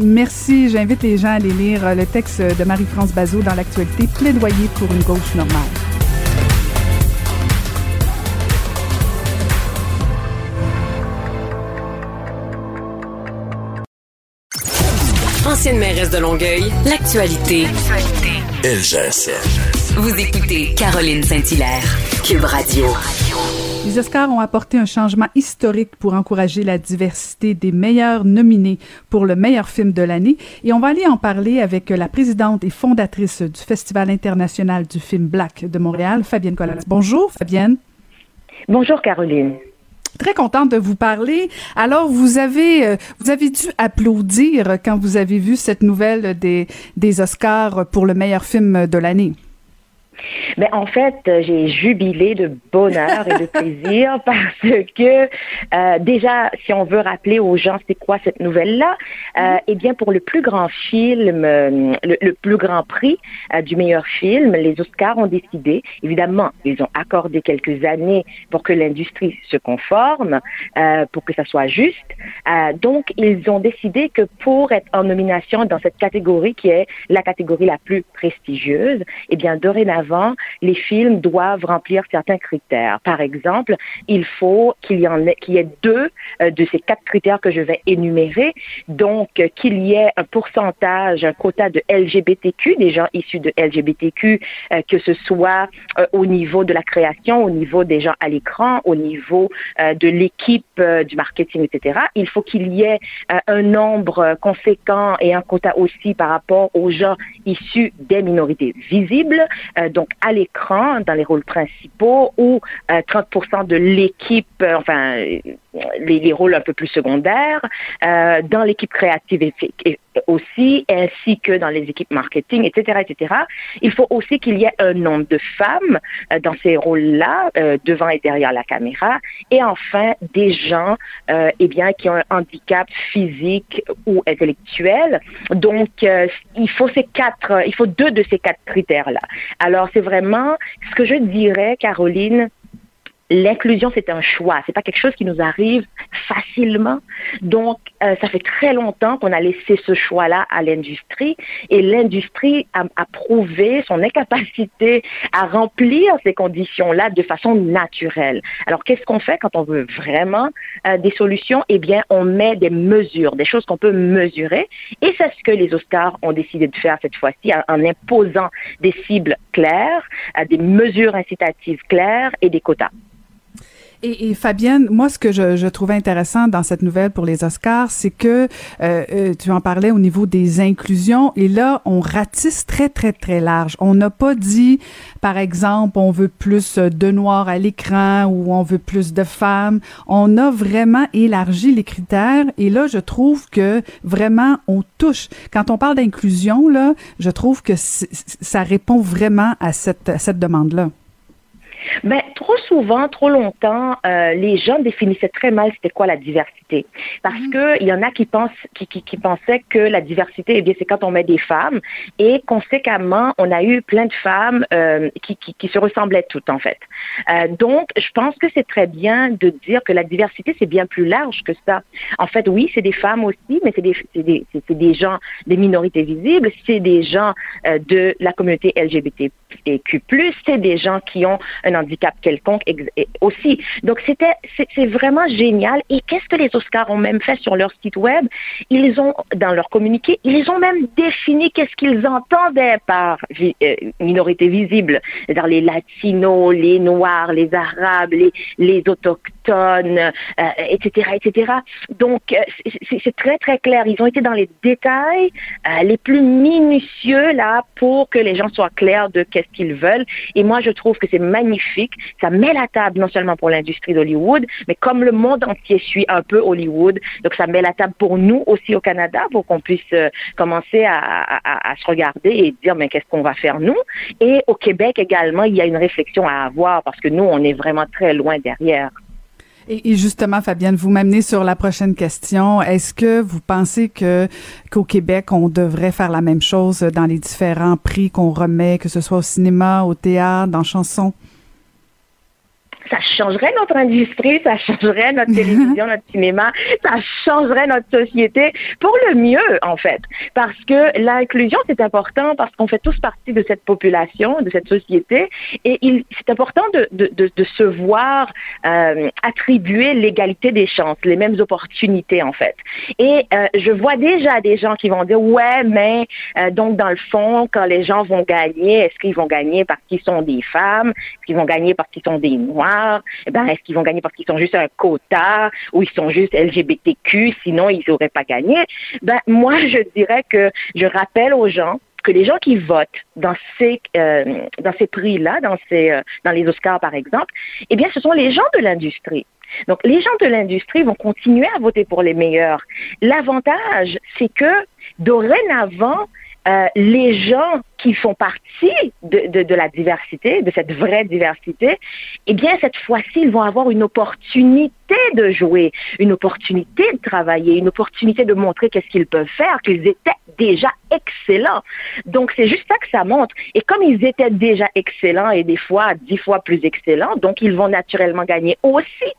S3: Merci. J'invite les gens à aller lire le texte de Marie-France Bazot dans l'actualité Plaidoyer pour une gauche normale.
S1: Ancienne mairesse de Longueuil, l'actualité. LGSN. Vous écoutez Caroline Saint-Hilaire, Cube Radio.
S3: Les Oscars ont apporté un changement historique pour encourager la diversité des meilleurs nominés pour le meilleur film de l'année. Et on va aller en parler avec la présidente et fondatrice du Festival international du film Black de Montréal, Fabienne Collas. Bonjour, Fabienne.
S6: Bonjour, Caroline.
S3: Très contente de vous parler. Alors, vous avez, euh, vous avez dû applaudir quand vous avez vu cette nouvelle des, des Oscars pour le meilleur film de l'année.
S6: Mais en fait, j'ai jubilé de bonheur et de [laughs] plaisir parce que euh, déjà, si on veut rappeler aux gens c'est quoi cette nouvelle-là, euh, eh bien pour le plus grand film, euh, le, plus grand prix euh, du meilleur film, les Oscars ont décidé, évidemment, ils ont accordé quelques années pour que l'industrie se conforme, pour que ça soit juste. donc, ils ont décidé que pour être en nomination dans cette catégorie qui est la catégorie la plus prestigieuse, eh bien dorénavant, les films doivent remplir certains critères. Par exemple, il faut qu'il y ait deux euh, de ces quatre critères que je vais énumérer. Donc, euh, qu'il y ait un pourcentage, un quota de LGBTQ, des gens issus de LGBTQ, euh, que ce soit au niveau de la création, au niveau des gens à l'écran, au niveau de l'équipe du marketing, etc. Il faut qu'il y ait un nombre conséquent et un quota aussi par rapport aux gens issus des minorités visibles, donc à l'écran, dans les rôles principaux, ou 30% de l'équipe, enfin, les, les, rôles un peu plus secondaires, euh, dans l'équipe créative aussi, ainsi que dans les équipes marketing, etc., etc. Il faut aussi qu'il y ait un nombre de femmes euh, dans ces rôles-là, euh, devant et derrière la caméra, et enfin des gens, euh, eh bien, qui ont un handicap physique ou intellectuel. Donc, euh, il faut ces quatre, il faut deux de ces quatre critères-là. Alors, c'est vraiment ce que je dirais, Caroline l'inclusion c'est un choix, c'est pas quelque chose qui nous arrive facilement. Donc euh, ça fait très longtemps qu'on a laissé ce choix-là à l'industrie et l'industrie a, prouvé son incapacité à remplir ces conditions-là de façon naturelle. Alors qu'est-ce qu'on fait quand on veut vraiment euh, des solutions? Eh bien, on met des mesures, des choses qu'on peut mesurer et c'est ce que les Oscars ont décidé de faire cette fois-ci en imposant des cibles claires, euh, des mesures incitatives claires et des quotas.
S3: Et, et, Fabienne, moi, ce que je, je, trouvais intéressant dans cette nouvelle pour les Oscars, c'est que euh, euh, tu en parlais au niveau des inclusions, et là, on ratisse très, très, très large. On n'a pas dit, par exemple, on veut plus de noirs à l'écran ou on veut plus de femmes. On a vraiment élargi les critères, et là, je trouve que vraiment, on touche. Quand on parle d'inclusion, là, je trouve que ça répond vraiment à cette, à cette demande-là.
S6: Ben, trop souvent, trop longtemps, euh, les gens définissaient très mal c'était quoi la diversité. Parce mm que il y en a qui pensent, qui, qui, qui pensaient que la diversité, eh bien, c'est quand on met des femmes. Et conséquemment, on a eu plein de femmes euh, qui, qui, qui, se ressemblaient toutes, en fait. Euh, donc, je pense que c'est très bien de dire que la diversité, c'est bien plus large que ça. En fait, oui, c'est des femmes aussi, mais c'est des, des, des gens, des minorités visibles, c'est des gens euh, de la communauté LGBTQ+, c'est des gens qui ont un handicap quelconque aussi. Donc c'était c'est vraiment génial. Et qu'est-ce que les Oscars ont même fait sur leur site web? Ils ont dans leur communiqué, ils ont même défini qu'est-ce qu'ils entendaient par euh, minorité visible, c'est-à-dire les latinos, les noirs, les arabes, les les autochtones, euh, etc., etc. Donc euh, c'est très très clair. Ils ont été dans les détails les plus minutieux là pour que les gens soient clairs de qu'est-ce qu'ils veulent. Et moi je trouve que c'est magnifique ça met la table non seulement pour l'industrie d'Hollywood, mais comme le monde entier suit un peu Hollywood, donc ça met la table pour nous aussi au Canada pour qu'on puisse euh, commencer à, se regarder et dire mais qu'est-ce qu'on va faire nous? Et au Québec également, il y a une réflexion à avoir parce que nous, on est vraiment très loin derrière.
S3: Et, justement, Fabienne, vous m'amenez sur la prochaine question. Est-ce que vous pensez que qu'au Québec, on devrait faire la même chose dans les différents prix qu'on remet, que ce soit au cinéma, au théâtre, dans chansons?
S6: Ça changerait notre industrie, ça changerait notre [laughs] télévision, notre cinéma, ça changerait notre société pour le mieux, en fait. Parce que l'inclusion, c'est important parce qu'on fait tous partie de cette population, de cette société, et il, c'est important de, de, de, de, se voir euh, attribuer l'égalité des chances, les mêmes opportunités, en fait. Et euh, je vois déjà des gens qui vont dire, ouais, mais euh, donc dans le fond, quand les gens vont gagner, est-ce qu'ils vont gagner parce qu'ils sont des femmes, est-ce qu'ils vont gagner parce qu'ils sont des noirs? Eh ben, est-ce qu'ils vont gagner parce qu'ils sont juste un quota ou ils sont juste LGBTQ, sinon ils n'auraient pas gagné? Ben, moi, je dirais que je rappelle aux gens que les gens qui votent dans ces euh, dans ces prix-là, dans ces euh, dans les Oscars par exemple, eh bien, ce sont les gens de l'industrie. Donc, les gens de l'industrie vont continuer à voter pour les meilleurs. L'avantage, c'est que dorénavant, euh, les gens qui font partie de, de, de, la diversité, de cette vraie diversité, eh bien, cette fois-ci, ils vont avoir une opportunité de jouer, une opportunité de travailler, une opportunité de montrer qu'est-ce qu'ils peuvent faire, qu'ils étaient déjà excellents. Donc, c'est juste ça que ça montre. Et comme ils étaient déjà excellents et des fois dix fois plus excellents, donc ils vont naturellement gagner aussi.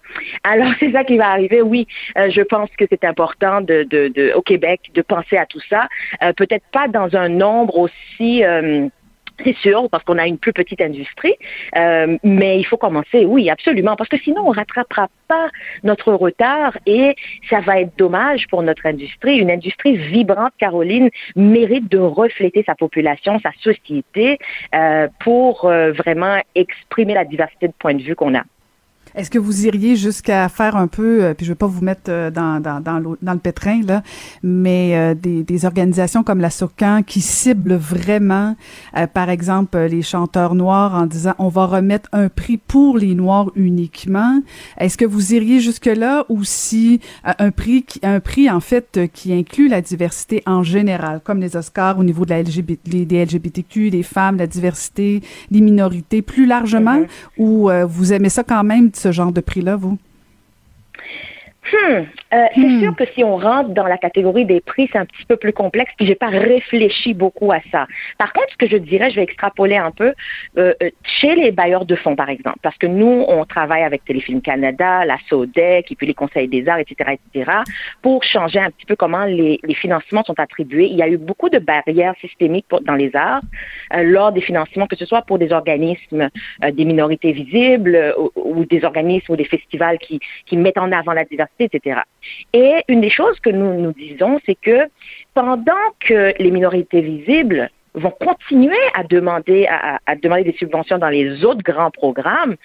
S6: Alors, [laughs] c'est ça qui va arriver. Oui, euh, je pense que c'est important de, de, de, au Québec de penser à tout ça. Euh, Peut-être pas dans un nombre aussi euh, c'est sûr, parce qu'on a une plus petite industrie, euh, mais il faut commencer, oui, absolument, parce que sinon on rattrapera pas notre retard et ça va être dommage pour notre industrie. Une industrie vibrante, Caroline, mérite de refléter sa population, sa société, euh, pour vraiment exprimer la diversité de points de vue qu'on a.
S3: Est-ce que vous iriez jusqu'à faire un peu, euh, puis je ne vais pas vous mettre euh, dans, dans, dans, dans le pétrin, là, mais euh, des, des, organisations comme la SOCAN qui ciblent vraiment, euh, par exemple, les chanteurs noirs en disant on va remettre un prix pour les noirs uniquement. Est-ce que vous iriez jusque-là ou si un prix, qui, un prix en fait qui inclut la diversité en général, comme les Oscars au niveau de la LGBT, des LGBTQ, des femmes, la diversité, les minorités, plus largement, ou vous aimez ça quand même ce genre de prix-là, vous?
S6: Hmm. Euh, c'est hmm. sûr que si on rentre dans la catégorie des prix, c'est un petit peu plus complexe, puis j'ai pas réfléchi beaucoup à ça. Par contre, ce que je dirais, je vais extrapoler un peu euh, euh chez les bailleurs de fonds, par exemple, parce que nous, on travaille avec Téléfilm Canada, la SODEC, et puis les conseils des arts, etc., etc., pour changer un petit peu comment les, les financements sont attribués. Il y a eu beaucoup de barrières systémiques pour, dans les arts euh, lors des financements, que ce soit pour des organismes euh, des minorités visibles ou, ou, des organismes ou des festivals qui, qui mettent en avant la diversité Et une des choses que nous nous disons, c'est que pendant que les minorités visibles vont continuer à, demander des subventions dans les autres grands programmes,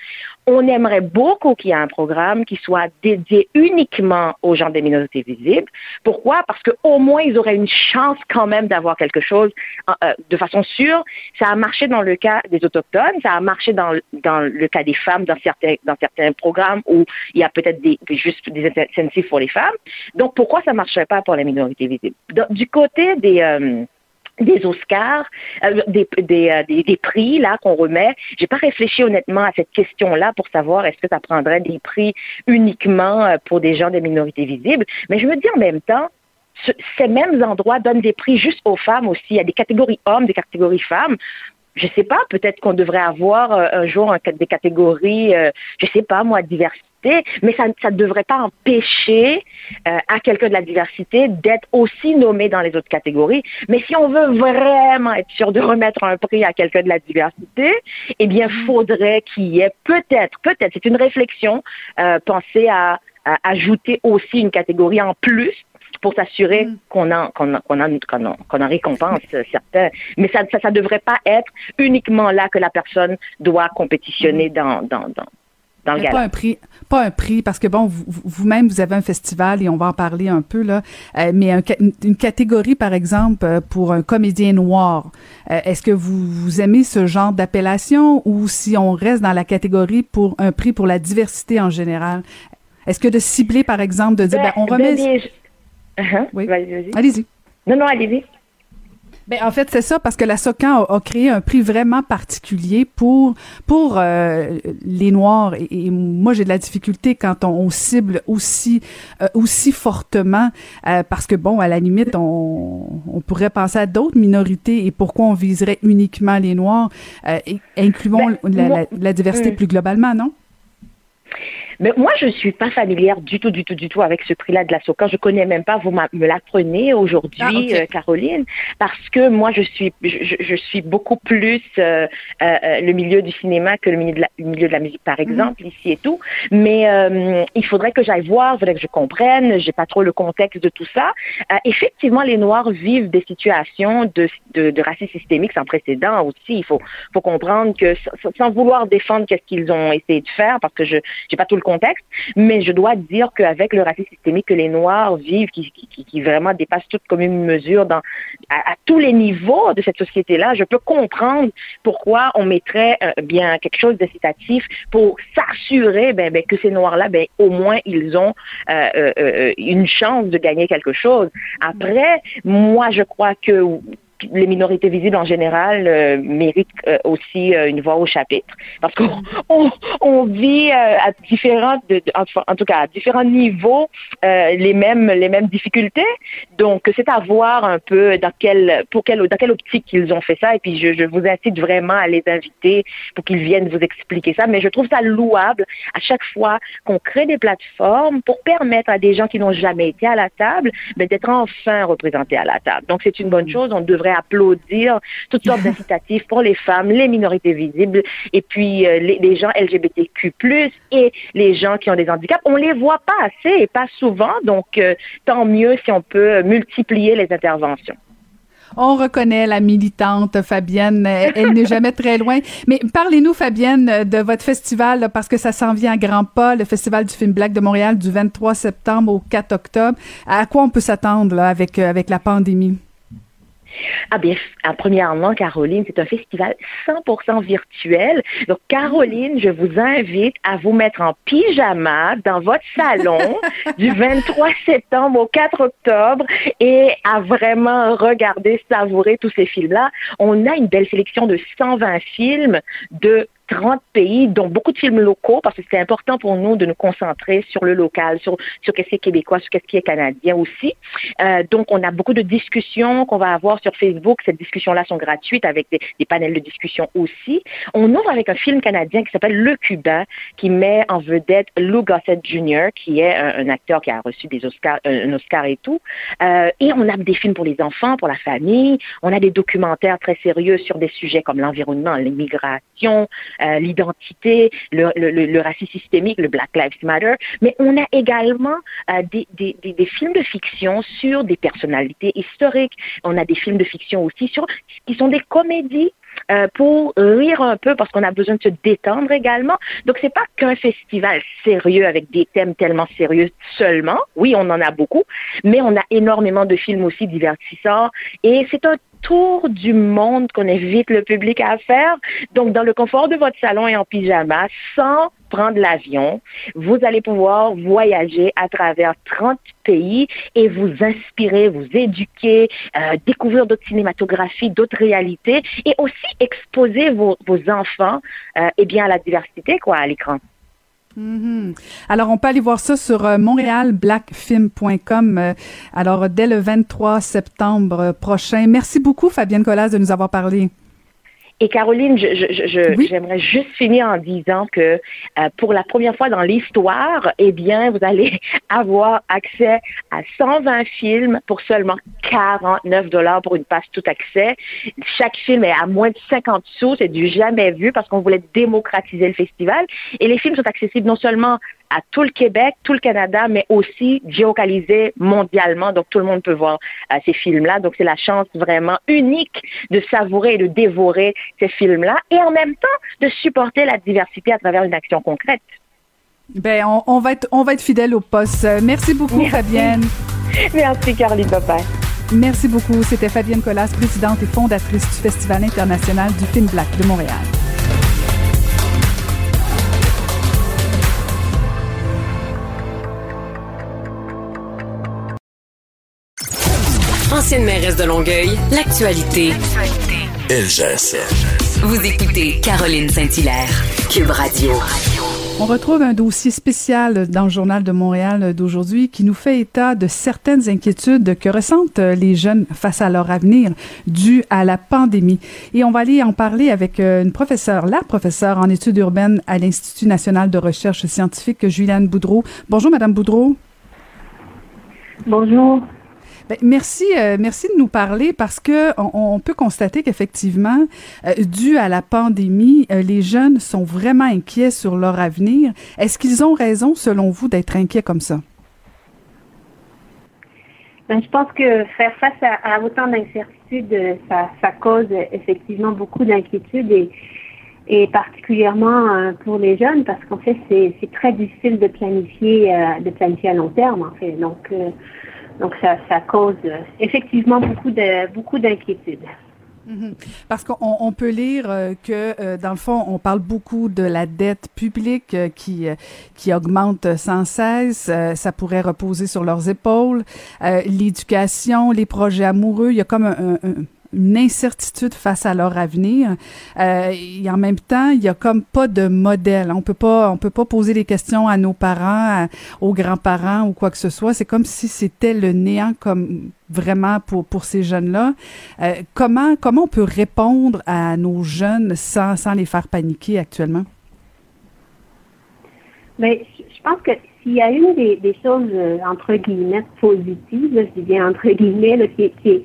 S6: on aimerait beaucoup qu'il y ait un programme qui soit dédié uniquement aux gens des minorités visibles. Pourquoi? Parce qu'au moins, ils auraient une chance quand même d'avoir quelque chose euh, de façon sûre. Ça a marché dans le cas des Autochtones, ça a marché dans, dans le cas des femmes dans certains, dans certains programmes où il y a peut-être des, juste des incentives pour les femmes. Donc, pourquoi ça ne marcherait pas pour les minorités visibles? Du côté des... Euh, des Oscars, euh, des, des, euh, des, des, prix là qu'on remet. J'ai pas réfléchi honnêtement à cette question-là pour savoir est-ce que ça prendrait des prix uniquement euh, pour des gens des minorités visibles. Mais je me dis en même temps, ce, ces mêmes endroits donnent des prix juste aux femmes aussi. Il y a des catégories hommes, des catégories femmes je sais pas, peut-être qu'on devrait avoir euh, un jour des catégories, euh, je sais pas moi, diversité mais ça ne devrait pas empêcher euh, à quelqu'un de la diversité d'être aussi nommé dans les autres catégories. Mais si on veut vraiment être sûr de remettre un prix à quelqu'un de la diversité, eh bien, mm-hmm. faudrait qu'il y ait peut-être, peut-être, c'est une réflexion, euh, penser à, à ajouter aussi une catégorie en plus pour s'assurer mm. qu'on en, qu'on, qu'on en, qu'on en, qu'on en récompense certains. Mais ça, ça, ça devrait pas être uniquement là que la personne doit compétitionner mm. dans, dans, dans, dans le
S3: Pas un prix, pas un prix, parce que bon, vous-même, vous, vous, avez un festival et on va en parler un peu là, euh, mais un, une catégorie, par exemple, euh, pour un comédien noir. Euh, Est-ce que vous, vous aimez ce genre d'appellation ou si on reste dans la catégorie pour un prix pour la diversité en général? Est-ce que de cibler, par exemple, de dire, ben, ben on remet... Ben,
S6: Uh -huh. Oui.
S3: Allez-y.
S6: Non, non, allez-y.
S3: Ben, en fait, c'est ça, parce que la SOCAN a, a, créé un prix vraiment particulier pour, pour euh, les Noirs. Et, et moi, j'ai de la difficulté quand on, on cible aussi, euh, aussi fortement, euh, parce que, bon, à la limite, on, on pourrait penser à d'autres minorités et pourquoi on viserait uniquement les Noirs. Euh, et, incluons ben, la, la, la, diversité plus globalement, non?
S6: Mais moi, je ne suis pas familière du tout, du tout, du tout avec ce prix-là de la SOCA. Je connais même pas, vous me l'apprenez aujourd'hui, ah, okay. euh, Caroline, parce que moi, je suis, je, je suis beaucoup plus euh, euh, le milieu du cinéma que le milieu de la, milieu de la musique, par exemple, mm -hmm. ici et tout. Mais euh, il faudrait que j'aille voir, il faudrait que je comprenne. J'ai pas trop le contexte de tout ça. Euh, effectivement, les Noirs vivent des situations de, de, de racisme systémique sans précédent aussi. Il faut, faut comprendre que sans vouloir défendre qu'est-ce qu'ils ont essayé de faire, parce que je n'ai pas tout le contexte, mais je dois dire qu'avec le racisme systémique que les Noirs vivent, qui, qui, vraiment dépasse toute commune mesure dans, à, à, tous les niveaux de cette société-là, je peux comprendre pourquoi on mettrait euh, bien quelque chose d'incitatif pour s'assurer ben, ben, que ces Noirs-là, ben, au moins, ils ont euh, euh, une chance de gagner quelque chose. Après, moi, je crois que les minorités visibles en général méritent aussi une voix au chapitre parce qu'on [laughs] on, vit à différentes, en, tout cas à différents niveaux les mêmes les mêmes difficultés. Donc c'est à voir un peu dans quelle pour quelle dans quelle optique ils ont fait ça. Et puis je, je vous incite vraiment à les inviter pour qu'ils viennent vous expliquer ça. Mais je trouve ça louable à chaque fois qu'on crée des plateformes pour permettre à des gens qui n'ont jamais été à la table ben, d'être enfin représentés à la table. Donc c'est une bonne chose. On devrait applaudir toutes sortes d'incitatifs pour les femmes, les minorités visibles et puis euh, les, gens LGBTQ+, et les gens qui ont des handicaps. On les voit pas assez et pas souvent. Donc euh, tant mieux si on peut multiplier les interventions.
S3: On reconnaît la militante Fabienne. Elle n'est jamais très loin. Mais parlez-nous, Fabienne, de votre festival, parce que ça s'en vient à grands pas, le Festival du film Black de Montréal du 23 septembre au 4 octobre. À quoi on peut s'attendre avec, euh, avec la pandémie?
S6: Ah bien, premièrement, Caroline, c'est un festival 100% virtuel. Donc, Caroline, je vous invite à vous mettre en pyjama dans votre salon [laughs] du 23 septembre au 4 octobre et à vraiment regarder, savourer tous ces films-là. On a une belle sélection de 120 films de 30 pays, dont beaucoup de films locaux, parce que c'était important pour nous de nous concentrer sur le local, sur, sur ce qui est québécois, sur ce qui est canadien aussi. Euh, donc, on a beaucoup de discussions qu'on va avoir sur Facebook. Ces discussions-là sont gratuites avec des, des, panels de discussion aussi. On ouvre avec un film canadien qui s'appelle Le Cubain, qui met en vedette Lou Gossett Jr., qui est un, acteur qui a reçu des Oscars, un Oscar et tout. Euh, et on a des films pour les enfants, pour la famille. On a des documentaires très sérieux sur des sujets comme l'environnement, l'immigration, euh, l'identité, le, racisme systémique, le Black Lives Matter, mais on a également euh, des, des, films de fiction sur des personnalités historiques. On a des films de fiction aussi sur qui sont des comédies euh, pour rire un peu parce qu'on a besoin de se détendre également. Donc c'est pas qu'un festival sérieux avec des thèmes tellement sérieux seulement. Oui, on en a beaucoup, mais on a énormément de films aussi divertissants et c'est un tour du monde qu'on invite le public à faire. Donc, dans le confort de votre salon et en pyjama, sans prendre l'avion, vous allez pouvoir voyager à travers 30 pays et vous inspirer, vous éduquer, euh, découvrir d'autres cinématographies, d'autres réalités et aussi exposer vos, enfants euh, eh bien, à la diversité quoi, à l'écran.
S3: Mm-hmm. Alors, on peut aller voir ça sur euh, montrealblackfilm.com. Euh, alors, dès le 23 septembre prochain. Merci beaucoup, Fabienne Collas, de nous avoir parlé.
S6: Et Caroline, j'aimerais juste finir en disant que euh, pour la première fois dans l'histoire, eh bien, vous allez [laughs] avoir accès à 120 films pour seulement 49 dollars pour une passe tout accès. Chaque film est à moins de 50 sous, c'est du jamais vu parce qu'on voulait démocratiser le festival. Et les films sont accessibles non seulement à tout le Québec, tout le Canada, mais aussi géocalisé mondialement. Donc, tout le monde peut voir euh, ces films-là. Donc, c'est la chance vraiment unique de savourer et de dévorer ces films-là et en même temps de supporter la diversité à travers une action concrète.
S3: Ben, on, va être, on va être fidèle au poste. Merci beaucoup, Fabienne.
S6: Merci, Caroline Papa.
S3: Merci beaucoup. C'était Fabienne Collas, présidente et fondatrice du Festival international du film Black de Montréal.
S1: Ancienne mairesse de Longueuil, l'actualité. LGSN. Vous écoutez Caroline Saint-Hilaire, Cube Radio.
S3: On retrouve un dossier spécial dans le journal de Montréal d'aujourd'hui qui nous fait état de certaines inquiétudes que ressentent les jeunes face à leur avenir dû à la pandémie. Et on va aller en parler avec euh, une professeure, la professeure en études urbaines à l'Institut national de recherche scientifique, Juliane Boudreau. Bonjour, Madame Boudreau.
S7: Bonjour.
S3: Ben, merci, euh, merci de nous parler parce que on, peut constater qu'effectivement, euh, dû à la pandémie, euh, les jeunes sont vraiment inquiets sur leur avenir. Est-ce qu'ils ont raison, selon vous, d'être inquiets comme ça?
S7: Ben, je pense que faire face à, autant d'incertitudes, ça, cause effectivement beaucoup d'inquiétudes et, et particulièrement pour les jeunes parce qu'en fait, c'est très difficile de planifier, de planifier à long terme, en fait. Donc, donc, ça, ça cause euh, effectivement beaucoup de beaucoup d'inquiétudes.
S3: Mhm. Parce qu'on peut lire euh, que, euh, dans le fond, on parle beaucoup de la dette publique qui, qui augmente sans cesse. ça pourrait reposer sur leurs épaules. L'éducation, les projets amoureux, il y a comme un, une incertitude face à leur avenir. Euh, et en même temps, il y a comme pas de modèle. On peut pas, on peut pas poser des questions à nos parents, aux grands-parents ou quoi que ce soit. C'est comme si c'était le néant comme vraiment pour, pour ces jeunes-là. Euh, comment, comment on peut répondre à nos jeunes sans, sans les faire paniquer actuellement?
S7: Ben, je pense que s'il y a une des, des choses, euh, entre guillemets, positives, je dis bien entre guillemets, là, qui, qui,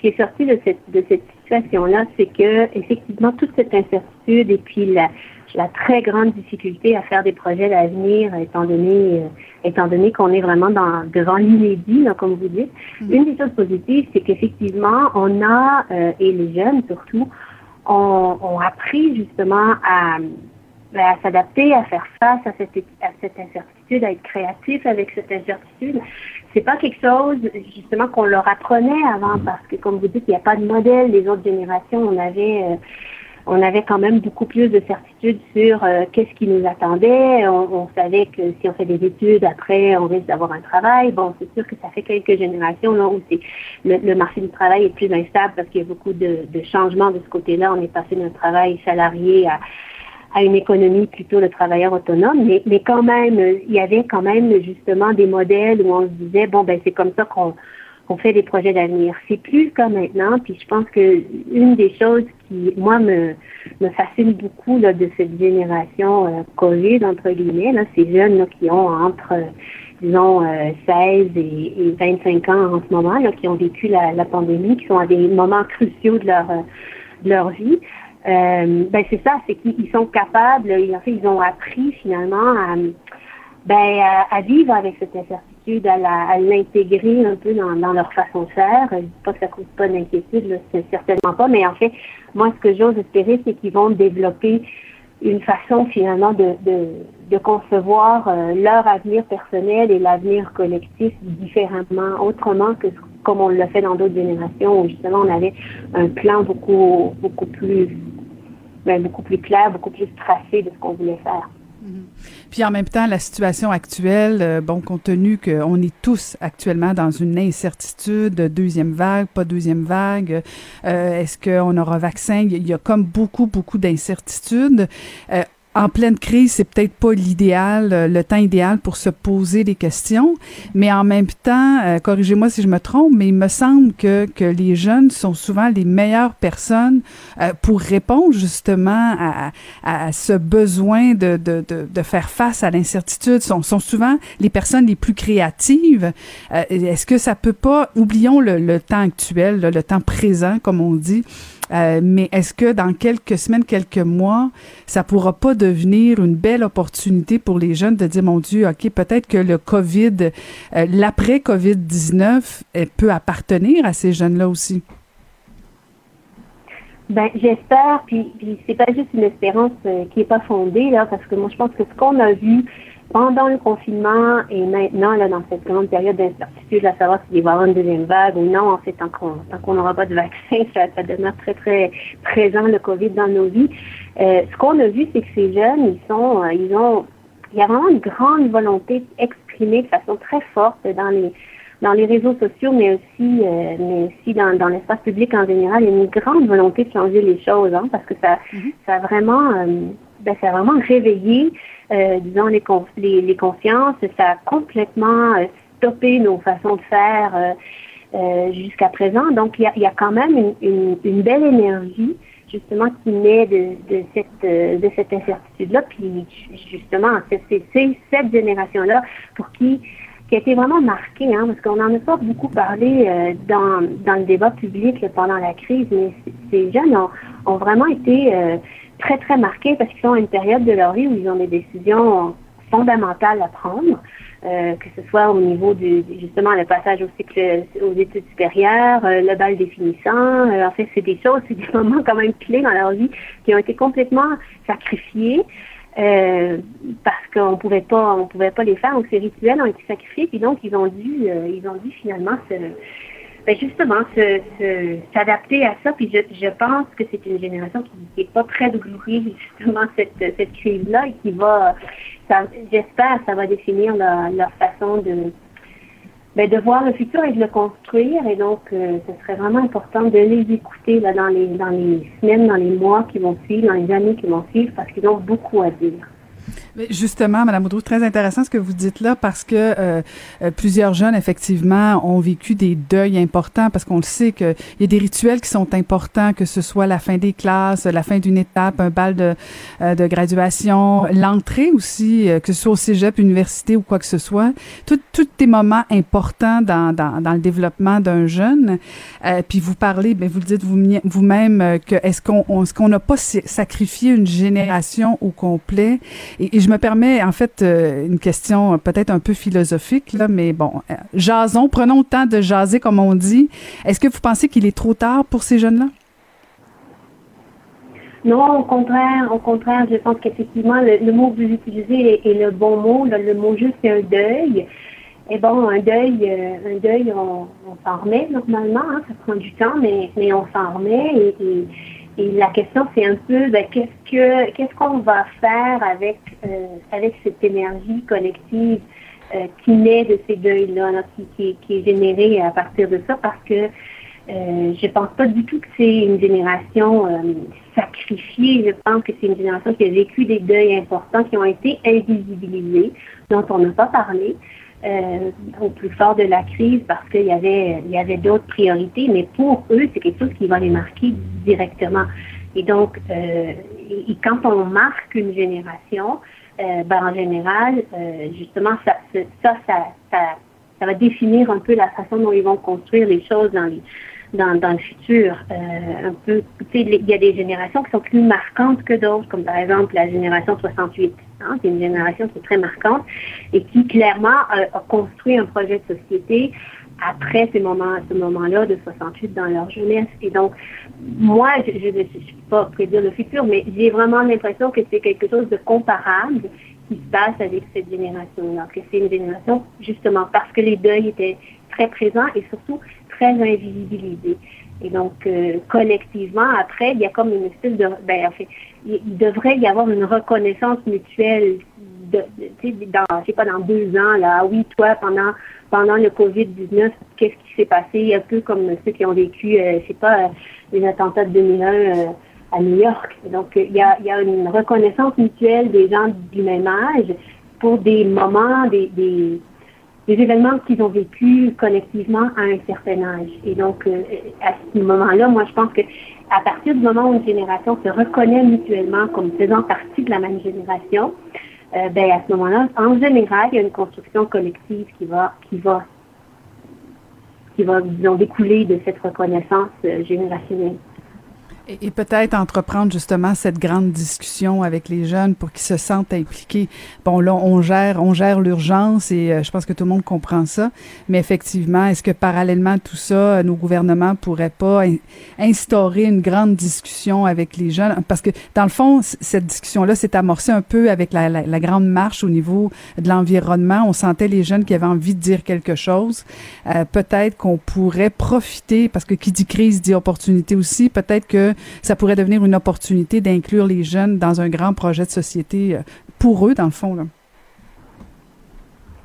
S7: qui est sortie de cette, de cette situation-là, c'est que effectivement toute cette incertitude et puis la, la très grande difficulté à faire des projets d'avenir, étant donné, euh, étant donné qu'on est vraiment dans, devant l'inédit, comme vous dites. Mm-hmm. Une des choses positives, c'est qu'effectivement, on a, euh, et les jeunes surtout, ont, ont appris justement à, ben, à s'adapter, à faire face à cette, à cette incertitude, à être créatif avec cette incertitude. C'est pas quelque chose, justement, qu'on leur apprenait avant, parce que, comme vous dites, il n'y a pas de modèle. Les autres générations, on avait... Euh, on avait quand même beaucoup plus de certitude sur euh, qu'est-ce qui nous attendait. On, savait que si on fait des études, après, on risque d'avoir un travail. Bon, c'est sûr que ça fait quelques générations là, où le, le, marché du travail est plus instable parce qu'il y a beaucoup de, de changements de ce côté-là. On est passé d'un travail salarié à, à une économie plutôt de travailleurs autonomes, mais, mais quand même, il y avait quand même justement des modèles où on se disait, bon, ben c'est comme ça qu'on qu'on fait des projets d'avenir. C'est plus comme maintenant, puis je pense que une des choses qui, moi, me, me fascine beaucoup là, de cette génération euh, COVID, entre guillemets, là, ces jeunes là, qui ont entre, disons, 16 euh, et, et, 25 ans en ce moment, là, qui ont vécu la, la pandémie, qui sont à des moments cruciaux de leur, de leur vie. Euh, ben c'est ça, c'est qu'ils sont capables, ils, en fait, ils ont appris finalement à, ben, vivre avec cette incertitude à l'intégrer un peu dans, leur façon de faire. Je dis pas que ça cause pas d'inquiétude, certainement pas, mais en fait, moi, ce que j'ose espérer, c'est qu'ils vont développer une façon finalement de, concevoir euh, leur avenir personnel et l'avenir collectif différemment, autrement que comme on l'a fait dans d'autres générations où justement on avait un plan beaucoup beaucoup plus ben, beaucoup plus clair, beaucoup plus tracé de ce qu'on voulait faire.
S3: Puis en même temps, la situation actuelle, euh, bon, compte tenu qu'on est tous actuellement dans une incertitude, deuxième vague, pas deuxième vague, euh, est-ce qu'on aura vaccin? Il y a comme beaucoup, beaucoup d'incertitudes. Euh, en pleine crise, c'est peut-être pas l'idéal, euh, le temps idéal pour se poser des questions, mais en même temps, euh, corrigez-moi si je me trompe, mais il me semble que, que les jeunes sont souvent les meilleures personnes euh, pour répondre justement à, à ce besoin de, de, de, de, faire face à l'incertitude. Sont, sont souvent les personnes les plus créatives. Est-ce que ça peut pas, oublions le, le temps actuel, le temps présent, comme on dit, euh, mais est-ce que dans quelques semaines, quelques mois, ça pourra pas devenir une belle opportunité pour les jeunes de dire, mon Dieu, OK, peut-être que le COVID, euh, l'après-COVID-19 peut appartenir à ces jeunes-là aussi?
S7: Ben, j'espère, puis, puis c'est pas juste une espérance euh, qui est pas fondée, là, parce que moi, je pense que ce qu'on a vu pendant le confinement et maintenant, là, dans cette grande période d'incertitude, à savoir s'il va y avoir une deuxième vague ou non, en fait, tant qu'on n'aura pas de vaccin, [laughs] ça, ça, demeure très, très présent, le COVID, dans nos vies. Euh, ce qu'on a vu, c'est que ces jeunes, ils sont, euh, ils ont, il y a vraiment une grande volonté exprimée de façon très forte dans les, dans les réseaux sociaux, mais aussi, euh, mais aussi dans, dans l'espace public en général, il y a une grande volonté de changer les choses, hein, parce que ça, mm-hmm. ça a vraiment, euh, ben, ça a vraiment réveillé disons, les, les, les, consciences. Ça a complètement euh, stoppé nos façons de faire euh, euh jusqu'à présent. Donc, il y a, y a, quand même une, une, une, belle énergie justement qui naît de, de cette de cette incertitude-là. Puis justement, c'est cette génération-là pour qui qui a été vraiment marquée, hein, parce qu'on n'en a pas beaucoup parlé euh, dans, dans le débat public pendant la crise, mais ces jeunes ont, ont vraiment été euh, très, très marqués parce qu'ils sont à une période de leur vie où ils ont des décisions fondamentales à prendre, euh, que ce soit au niveau du justement le passage au cycle aux études supérieures, euh, le bal définissant. Euh, en fait, c'est des choses, c'est des [laughs] moments quand même clés dans leur vie qui ont été complètement sacrifiés. Euh, parce qu'on pouvait pas on pouvait pas les faire donc ces rituels ont été sacrifiés puis donc ils ont dû ils ont dû finalement se ben justement, s'adapter à ça. Puis je, je pense que c'est une génération qui n'est pas prête d'oublier justement cette, cette crise-là et qui va, j'espère, ça va définir leur, leur façon de ben, de voir le futur et de le construire. Et donc, euh, ce serait vraiment important de les écouter là, dans, les, dans les semaines, dans les mois qui vont suivre, dans les années qui vont suivre, parce qu'ils ont beaucoup à dire.
S3: Justement, Madame Audreau, très intéressant ce que vous dites là parce que euh, euh, plusieurs jeunes effectivement ont vécu des deuils importants parce qu'on le sait qu'il y a des rituels qui sont importants, que ce soit la fin des classes, la fin d'une étape, un bal de, euh, de graduation, l'entrée aussi, que ce soit au cégep, université ou quoi que ce soit, tous des moments importants dans, dans, dans le développement d'un jeune. puis vous parlez, ben vous le dites vous-même que est-ce qu'on est-ce qu'on n'a pas sacrifié une génération au complet? Et, je me permets, en fait, euh, une question peut-être un peu philosophique, là, mais bon, euh, jason, prenons le temps de jaser, comme on dit. Est-ce que vous pensez qu'il est trop tard pour ces jeunes-là?
S7: Non, au contraire, au contraire, je pense qu'effectivement, le, mot que vous utilisez est, le bon mot. le mot juste, c'est un deuil. Et bon, un deuil, euh, un deuil, on, s'en remet normalement, hein, ça prend du temps, mais, on s'en remet. et et la question, c'est un peu ben, qu'est-ce que qu'est-ce qu'on va faire avec euh, avec cette énergie collective euh, qui naît de ces deuils-là, qui, qui, est générée à partir de ça, parce que euh, je pense pas du tout que c'est une génération euh, sacrifiée. Je pense que c'est une génération qui a vécu des deuils importants qui ont été invisibilisés, dont on n'a pas parlé euh, au plus fort de la crise parce qu'il y avait, il y avait d'autres priorités, mais pour eux, c'est quelque chose qui va les marquer directement. Et donc, euh, et, quand on marque une génération, euh, ben, en général, euh, justement, ça, ça, ça, ça, ça va définir un peu la façon dont ils vont construire les choses dans les, dans, dans le futur. Euh, un peu, il y a des générations qui sont plus marquantes que d'autres, comme par exemple la génération 68. Hein, c'est une génération qui est très marquante et qui clairement a, construit un projet de société après ces moments, ce moment-là de 68 dans leur jeunesse. Et donc, moi, je ne peux pas prédire le futur, mais j'ai vraiment l'impression que c'est quelque chose de comparable qui se passe avec cette génération-là, que c'est une génération justement parce que les deuils étaient très présents et surtout très invisibilisés. Et donc, euh, collectivement, après, il y a comme une espèce de... Ben, en fait, il, devrait y avoir une reconnaissance mutuelle de, de dans, je sais pas, dans deux ans, là, ah oui, toi, pendant, pendant le COVID-19, qu'est-ce qui s'est passé? Un peu comme ceux qui ont vécu, euh, je sais pas, les attentats de 2001 euh, à New York. Donc, il y a, une reconnaissance mutuelle des gens du même âge pour des moments, des des événements qu'ils ont vécu collectivement à un certain âge. Et donc, euh, à ce moment-là, moi, je pense que à partir du moment où une génération se reconnaît mutuellement comme faisant partie de la même génération, euh, ben à ce moment-là, en général, il y a une construction collective qui va, qui va, qui va, disons, découler de cette reconnaissance euh, générationnelle.
S3: Et, peut-être entreprendre justement cette grande discussion avec les jeunes pour qu'ils se sentent impliqués. Bon, là, on gère, on gère l'urgence et euh, je pense que tout le monde comprend ça. Mais effectivement, est-ce que parallèlement à tout ça, nos gouvernements pourraient pas instaurer une grande discussion avec les jeunes? Parce que dans le fond, cette discussion-là s'est amorcée un peu avec la, la, grande marche au niveau de l'environnement. On sentait les jeunes qui avaient envie de dire quelque chose. Euh, peut-être qu'on pourrait profiter, parce que qui dit crise dit opportunité aussi. Peut-être que ça pourrait devenir une opportunité d'inclure les jeunes dans un grand projet de société euh, pour eux, dans le fond.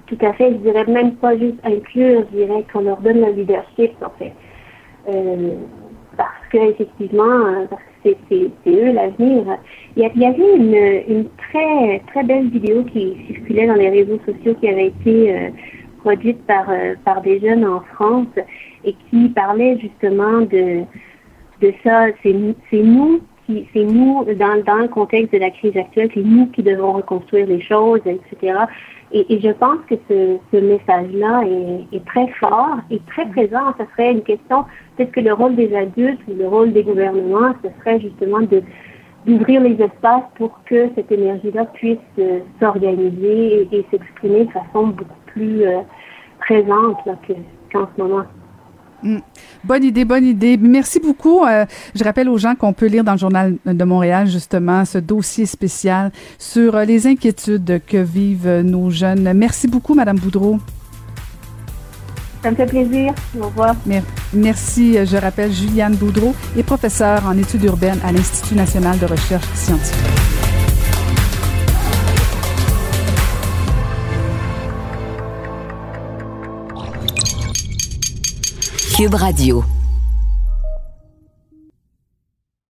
S7: Tout à fait. Je dirais même pas juste inclure, je dirais qu'on leur donne le leadership, en fait. Euh, parce qu'effectivement, euh, c'est, eux l'avenir. Il y, avait une, très, très belle vidéo qui circulait dans les réseaux sociaux qui avait été produite par, par des jeunes en France et qui parlait justement de, de ça, c'est nous qui, c'est nous, dans, dans le contexte de la crise actuelle, c'est nous qui devons reconstruire les choses, etc. Et, je pense que ce, message-là est, très fort et très présent. Ce serait une question, peut-être que le rôle des adultes ou le rôle des gouvernements, ce serait justement d'ouvrir les espaces pour que cette énergie-là puisse euh, s'organiser et, s'exprimer de façon beaucoup plus euh, présente qu'en ce moment.
S3: Mm. Bonne idée, bonne idée. Merci beaucoup. Euh, je rappelle aux gens qu'on peut lire dans le journal de Montréal justement ce dossier spécial sur euh, les inquiétudes que vivent nos jeunes. Merci beaucoup, Madame Boudreau.
S7: Ça me fait plaisir. Au revoir.
S3: Merci. Je rappelle Juliane Boudreau est professeure en études urbaines à l'Institut national de recherche scientifique.
S1: Cube Radio.